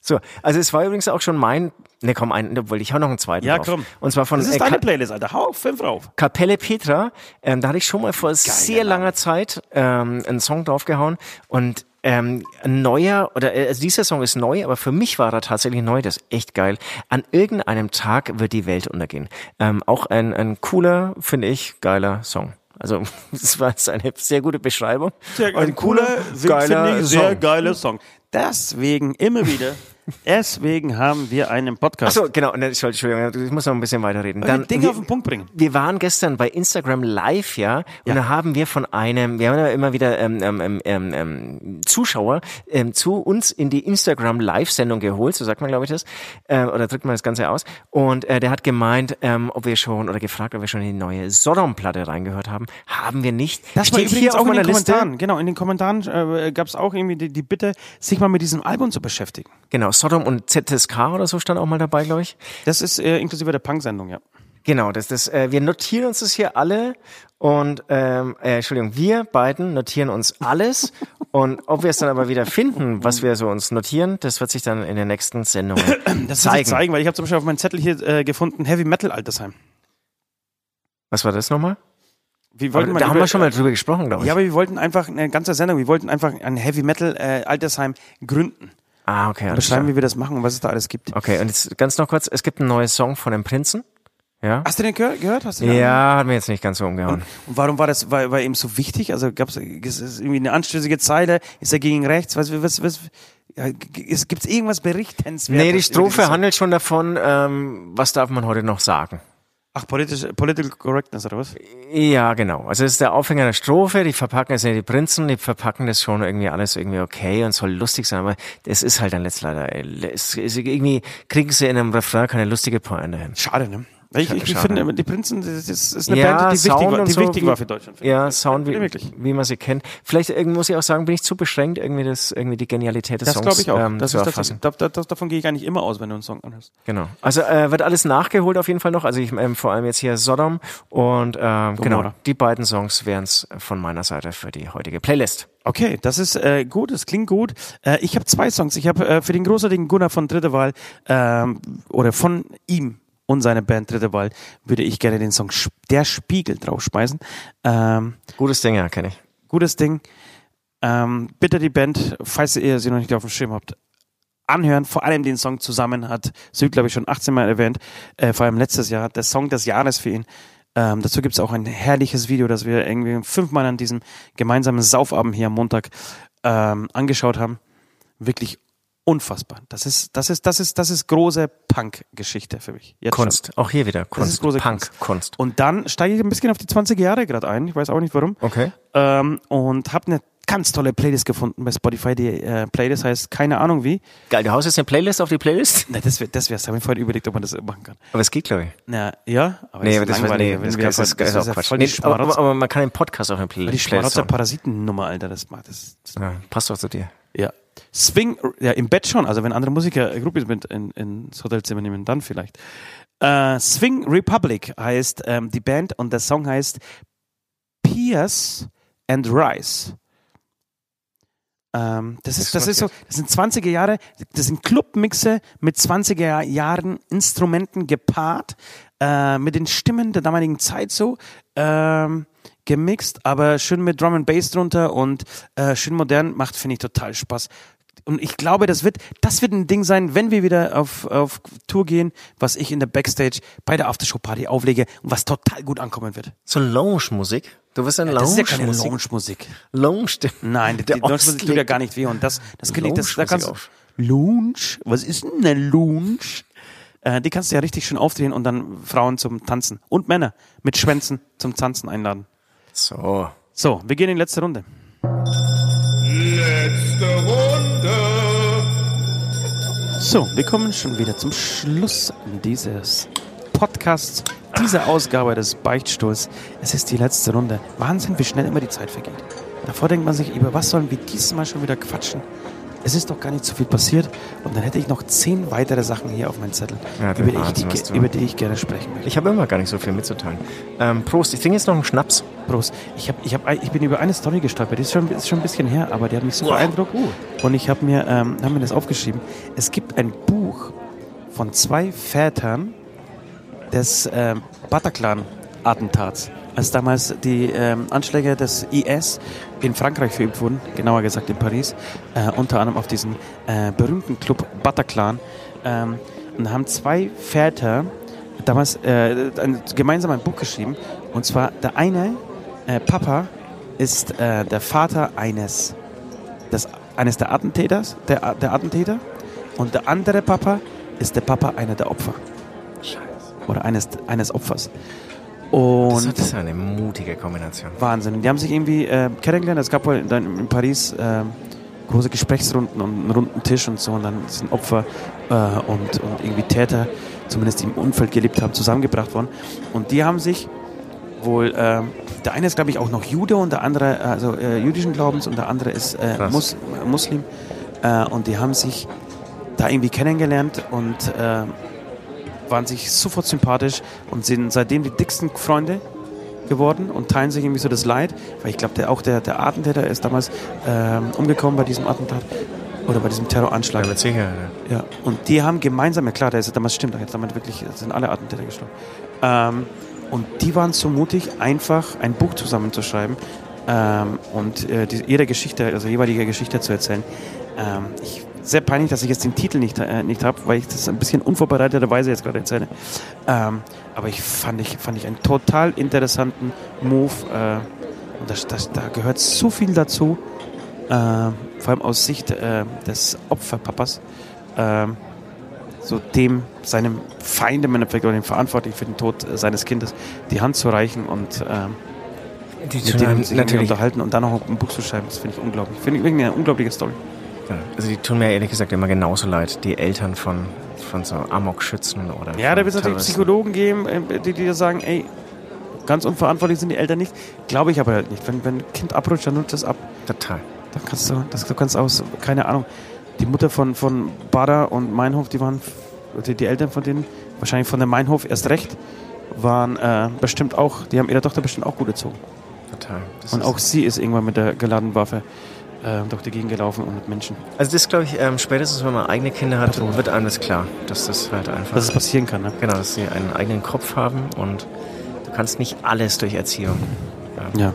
So, also es war übrigens auch schon mein, ne komm, ein, obwohl ich hau noch einen zweiten Ja, drauf. komm. Und zwar von Das ist äh, deine Playlist, Alter. Hau auf fünf rauf. Kapelle Petra. Ähm, da hatte ich schon mal vor sehr langer Zeit ähm, einen Song draufgehauen und ähm, ein neuer, oder äh, also dieser Song ist neu, aber für mich war er tatsächlich neu, das ist echt geil. An irgendeinem Tag wird die Welt untergehen. Ähm, auch ein, ein cooler, finde ich, geiler Song. Also (laughs) das war jetzt eine sehr gute Beschreibung. ein cooler, geiler finde ich, sehr geiler Song. Deswegen immer wieder, deswegen haben wir einen Podcast. Achso, genau, ne, Entschuldigung, ich muss noch ein bisschen weiterreden. Dann Dinge wir- auf den Punkt bringen. wir waren gestern bei Instagram Live, ja, und Ja. da haben wir von einem, wir haben ja immer wieder ähm, ähm, ähm, ähm, ähm, Zuschauer ähm, zu uns in die Instagram Live-Sendung geholt, so sagt man, glaube ich, das, äh, oder drückt man das Ganze aus. Und äh, der hat gemeint, ob wir schon, oder gefragt, ob wir schon in die neue Sodom-Platte reingehört haben. Haben wir nicht. Das Steht übrigens auch in den Liste. Kommentaren. Genau, in den Kommentaren äh, gab es auch irgendwie die, die Bitte, sich mal mit diesem Album zu beschäftigen. Genau, Sodom und ZSK oder so stand auch mal dabei, glaube ich. Das ist äh, inklusive der Punk-Sendung, ja. Genau, das, das, äh, wir notieren uns das hier alle und ähm, äh, Entschuldigung, wir beiden notieren uns alles (laughs) und ob wir es dann aber wieder finden, was wir so uns notieren, das wird sich dann in den nächsten Sendungen Das zeigen. zeigen, weil ich habe zum Beispiel auf meinem Zettel hier äh, gefunden, Heavy Metal Altersheim. Was war das nochmal? Wir Aber wollten Da haben über- wir schon mal drüber gesprochen, glaube ich. Ja, aber wir wollten einfach eine ganze Sendung, wir wollten einfach ein Heavy Metal äh, Altersheim gründen. Ah, okay. alles Beschreiben, wie wir das machen und was es da alles gibt. Okay, und jetzt ganz noch kurz, es gibt einen neuen Song von dem Prinzen. Ja. Hast du den gehör gehört? Hast du den Ja, hat mir jetzt nicht ganz so umgehauen. Und warum war das, war, war ihm so wichtig? Also gab es irgendwie eine anstößige Zeile? Ist er gegen rechts? Was, was, was, ja, gibt es irgendwas Berichtenswertes? Nee, die Strophe handelt schon davon, ähm, was darf man heute noch sagen. Ach, politisch, Political Correctness oder was? Ja, genau. Also es ist der Aufhänger der Strophe, die verpacken es ja die Prinzen, die verpacken das schon irgendwie alles irgendwie okay und soll lustig sein, aber es ist halt dann letzt leider, es ist irgendwie kriegen sie in einem Refrain keine lustige Pointe hin. Schade, ne? Ich, ich, ich finde, die Prinzen, das ist, eine Ja, Band, die wichtig, Sound war, und die so, wichtig wie- war für Deutschland. Ja. Sound, wie, wie man sie kennt. Vielleicht muss ich auch sagen, bin ich zu beschränkt, irgendwie das, irgendwie die Genialität des Das Songs glaube ich auch. ähm, das zu ist erfassen. das, da, da, davon gehe ich eigentlich immer aus, wenn du einen Song anhörst. Genau. Also äh, wird alles nachgeholt auf jeden Fall noch. Also ich ähm, vor allem jetzt hier Sodom und ähm, genau, die beiden Songs wären's von meiner Seite für die heutige Playlist. Okay, das ist äh, gut, das klingt gut. Äh, ich habe zwei Songs. Ich habe äh, für den großartigen Gunnar von Dritte Wahl ähm, oder von ihm und seine Band Dritte Wahl würde ich gerne den Song Der Spiegel draufschmeißen. Ähm, Gutes Ding, ja, kenne ich. gutes Ding. Ähm, bitte die Band, falls ihr sie noch nicht auf dem Schirm habt, anhören. Vor allem den Song zusammen hat Süd, glaube ich, schon 18 Mal erwähnt. Äh, vor allem letztes Jahr. Der Song des Jahres für ihn. Ähm, dazu gibt es auch ein herrliches Video, das wir irgendwie fünfmal an diesem gemeinsamen Saufabend hier am Montag ähm, angeschaut haben. Wirklich unfassbar. Das ist, das ist, das ist, das ist große Punk-Geschichte für mich. Jetzt schon. Kunst. Auch hier wieder Kunst. ist große Punk, Kunst. Und dann steige ich ein bisschen auf die 20 Jahre gerade ein. Ich weiß auch nicht warum. Okay. Ähm, und habe eine ganz tolle Playlist gefunden bei Spotify. Die äh, Playlist heißt keine Ahnung wie. Geil, du haust jetzt eine Playlist auf die Playlist? Na, das wäre das wär's. Habe ich vorhin überlegt, ob man das machen kann. Aber es geht, glaube ich. Na, ja, aber Nee, das aber das, ist war, nee, das, das, ist, das ist ja auch Quatsch. Nee, aber, aber, aber man kann den Podcast auch in Play die Playlist Schmarotzer. Parasitennummer, Alter. Das macht das. das Ja, passt doch zu dir. ja. Swing, ja, im Bett schon. Also wenn andere Musiker äh, Groupies mit in, ins Hotelzimmer nehmen, dann vielleicht. Äh, Swing Republic heißt ähm, die Band und der Song heißt Pierce and Rice. Ähm, das ist, das ist so, das sind 20er Jahre, das sind Clubmixe mit 20er Jahren Instrumenten gepaart, äh, mit den Stimmen der damaligen Zeit so, ähm, gemixt, aber schön mit Drum and Bass drunter und äh, schön modern, macht, finde ich, total Spaß. Und ich glaube, das wird, das wird ein Ding sein, wenn wir wieder auf, auf Tour gehen, was ich in der Backstage bei der Aftershow-Party auflege und was total gut ankommen wird. So Lounge-Musik? Du wirst eine Das ist ja keine Lounge-Musik? Lounge. Nein, (laughs) die Der Lounge-Musik tut ja gar nicht weh. Und das, das kann ich, das, da kannst du, auf. Lounge? Was ist denn eine Lounge? Äh, die kannst du ja richtig schön aufdrehen und dann Frauen zum Tanzen und Männer mit Schwänzen zum Tanzen einladen. So. So, wir gehen in die letzte Runde. Letzte Runde. So, wir kommen schon wieder zum Schluss dieses Podcasts, dieser Ausgabe des Beichtstuhls. Es ist die letzte Runde. Wahnsinn, wie schnell immer die Zeit vergeht. Davor denkt man sich, über was sollen wir dieses Mal schon wieder quatschen? Es ist doch gar nicht so viel passiert und dann hätte ich noch zehn weitere Sachen hier auf meinem Zettel, Ja, über, die ich, Wahnsinn, die, du- über die ich gerne sprechen möchte. Ich habe immer gar nicht so viel mitzuteilen. Ähm, Prost, ich trinke jetzt noch einen Schnaps. Prost. Ich, hab, ich, hab, ich bin über eine Story gestolpert, die ist schon, ist schon ein bisschen her, aber die hat mich so beeindruckt. Und ich habe mir, ähm, hab mir das aufgeschrieben. Es gibt ein Buch von zwei Vätern des ähm, Bataclan-Attentats. Als damals die ähm, Anschläge des IS in Frankreich verübt wurden, genauer gesagt in Paris, äh, unter anderem auf diesen äh, berühmten Club Bataclan, ähm, und haben zwei Väter damals äh, ein, gemeinsam ein Buch geschrieben. Und zwar der eine, äh, Papa, ist äh, der Vater eines, des, eines der Attentäters, der, der Attentäter. Und der andere Papa ist der Papa einer der Opfer. Scheiße. Oder eines, eines Opfers. Das Und ist eine mutige Kombination. Wahnsinn. Die haben sich irgendwie äh, kennengelernt. Es gab wohl dann in Paris äh, große Gesprächsrunden und einen runden Tisch und so. Und dann sind Opfer äh, und, und irgendwie Täter, zumindest die im Umfeld gelebt haben, zusammengebracht worden. Und die haben sich wohl, äh, der eine ist glaube ich auch noch Jude und der andere, also äh, jüdischen Glaubens und der andere ist äh. Mus Muslim. Äh, und die haben sich da irgendwie kennengelernt und äh, waren sich sofort sympathisch und sind seitdem die dicksten Freunde geworden und teilen sich irgendwie so das Leid, weil ich glaube, der, auch der, der Attentäter ist damals ähm, umgekommen bei diesem Attentat oder bei diesem Terroranschlag. Ja, mit Sicherheit. Ja, und die haben gemeinsam, ja klar, der ist damals stimmt, jetzt damals wirklich sind alle Attentäter gestorben. Ähm, und die waren so mutig, einfach ein Buch zusammenzuschreiben ähm, und äh, die, ihre Geschichte, also jeweilige Geschichte zu erzählen. Ähm, ich, sehr peinlich, dass ich jetzt den Titel nicht, äh, nicht habe, weil ich das ein bisschen unvorbereiteterweise jetzt gerade erzähle. Ähm, aber ich fand ich fand ich einen total interessanten Move. Äh, und das, das, da gehört so viel dazu, äh, vor allem aus Sicht äh, des Opferpapas, ähm, so dem, seinem Feind im Endeffekt oder dem Verantwortlichen für den Tod äh, seines Kindes die Hand zu reichen und Die mit dem sich natürlich, unterhalten und dann noch ein Buch zu schreiben. Das finde ich unglaublich. Finde ich irgendwie eine unglaubliche Story. Also die tun mir ehrlich gesagt immer genauso leid, die Eltern von, von so Amok-Schützen oder Ja, da wird es natürlich. Psychologen geben, äh, die dir sagen, ey, ganz unverantwortlich sind die Eltern nicht. Glaube ich aber halt nicht. Wenn, wenn ein Kind abrutscht, dann nutzt es ab. Total. Dann kannst du, das, du kannst aus, keine Ahnung, die Mutter von, von Bader und Meinhof, die waren, die, die Eltern von denen, wahrscheinlich von der Meinhof erst recht, waren äh, bestimmt auch, die haben ihre Tochter bestimmt auch gut erzogen. Total. Das Und auch sie ist irgendwann mit der geladenen Waffe äh, durch die Gegend gelaufen und mit Menschen. Also das glaube ich, ähm, spätestens wenn man eigene Kinder hat, wird einem das klar, dass das halt einfach, Dass es passieren kann, ne? genau, dass sie einen eigenen Kopf haben und du kannst nicht alles durch Erziehung. Ja.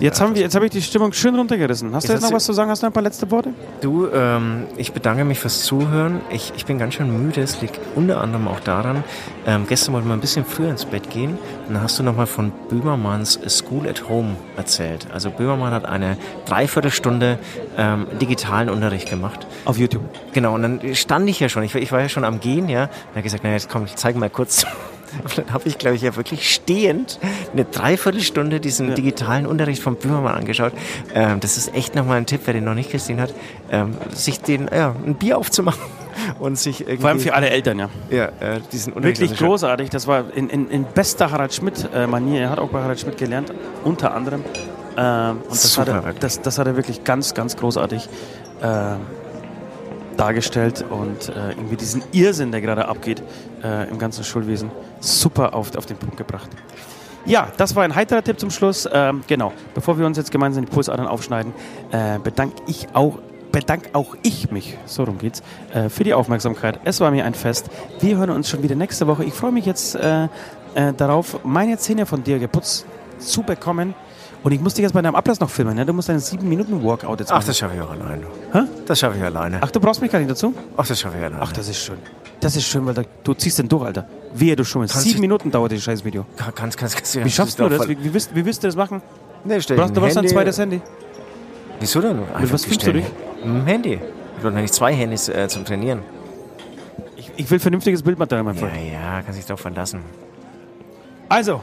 Jetzt haben wir, jetzt habe ich die Stimmung schön runtergerissen. Hast du Jetzt noch was zu sagen? Hast du noch ein paar letzte Worte? Du, ähm, ich bedanke mich fürs Zuhören. Ich, ich bin ganz schön müde. Es liegt unter anderem auch daran, ähm, gestern wollte man ein bisschen früher ins Bett gehen. Und dann hast du nochmal von Böhmermanns School at Home erzählt. Also Böhmermann hat eine Dreiviertelstunde ähm, digitalen Unterricht gemacht. Auf YouTube. Genau, und dann stand ich ja schon, ich, war- ich war ja schon am Gehen, ja. Und er hat gesagt, naja, jetzt komm, ich zeige mal kurz. Und dann habe ich, glaube ich, ja wirklich stehend eine Dreiviertelstunde diesen Ja. digitalen Unterricht von Böhmermann angeschaut. Ähm, das ist echt nochmal ein Tipp, wer den noch nicht gesehen hat, ähm, sich den, ja, ein Bier aufzumachen (laughs) und sich irgendwie... Vor allem für alle Eltern, ja. ja, äh, diesen Unterricht Wirklich großartig. Das war in, in, in bester Harald Schmidt-Manier. Er hat auch bei Harald Schmidt gelernt, unter anderem. Ähm, und das hat, Super, er, wirklich. das, das hat er wirklich ganz, ganz großartig ähm, dargestellt und äh, irgendwie diesen Irrsinn, der gerade abgeht äh, im ganzen Schulwesen, super auf, auf den Punkt gebracht. Ja, das war ein heiterer Tipp zum Schluss. Ähm, genau, bevor wir uns jetzt gemeinsam die Pulsadern aufschneiden, äh, bedanke ich auch bedanke auch ich mich, so rum geht's, äh, für die Aufmerksamkeit. Es war mir ein Fest. Wir hören uns schon wieder nächste Woche. Ich freue mich jetzt äh, äh, darauf, meine Zähne von dir geputzt zu bekommen. Und ich muss dich jetzt bei deinem Ablass noch filmen. Ne? Du musst einen 7-Minuten-Workout jetzt Ach, machen. das schaffe ich auch alleine. Hä? Das schaffe ich alleine. Ach, du brauchst mich gar nicht dazu? Ach, das schaffe ich alleine. Ach, das ist schön. Das ist schön, weil da, du ziehst den durch, Alter. Wehe, du schummelst. Kannst Sieben Minuten dauert das scheiß Video. Kann- Kannst, kannst, kannst, Wie schaffst du das? Wie, wie, willst, wie willst du das machen? Nee, stell Du brauchst, du brauchst ein zweites Handy. Wieso denn? Einfach was filmst du gestellt. Mit Handy. Ich habe nicht zwei Handys äh, zum Trainieren. Ich, ich will vernünftiges Bildmaterial, mein Ja, Freund. ja, kann sich doch verlassen. Also,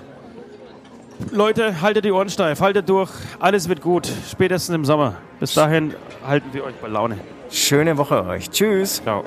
Leute, haltet die Ohren steif, haltet durch. Alles wird gut. Spätestens im Sommer. Bis dahin halten wir euch bei Laune. Schöne Woche euch. Tschüss. Ciao.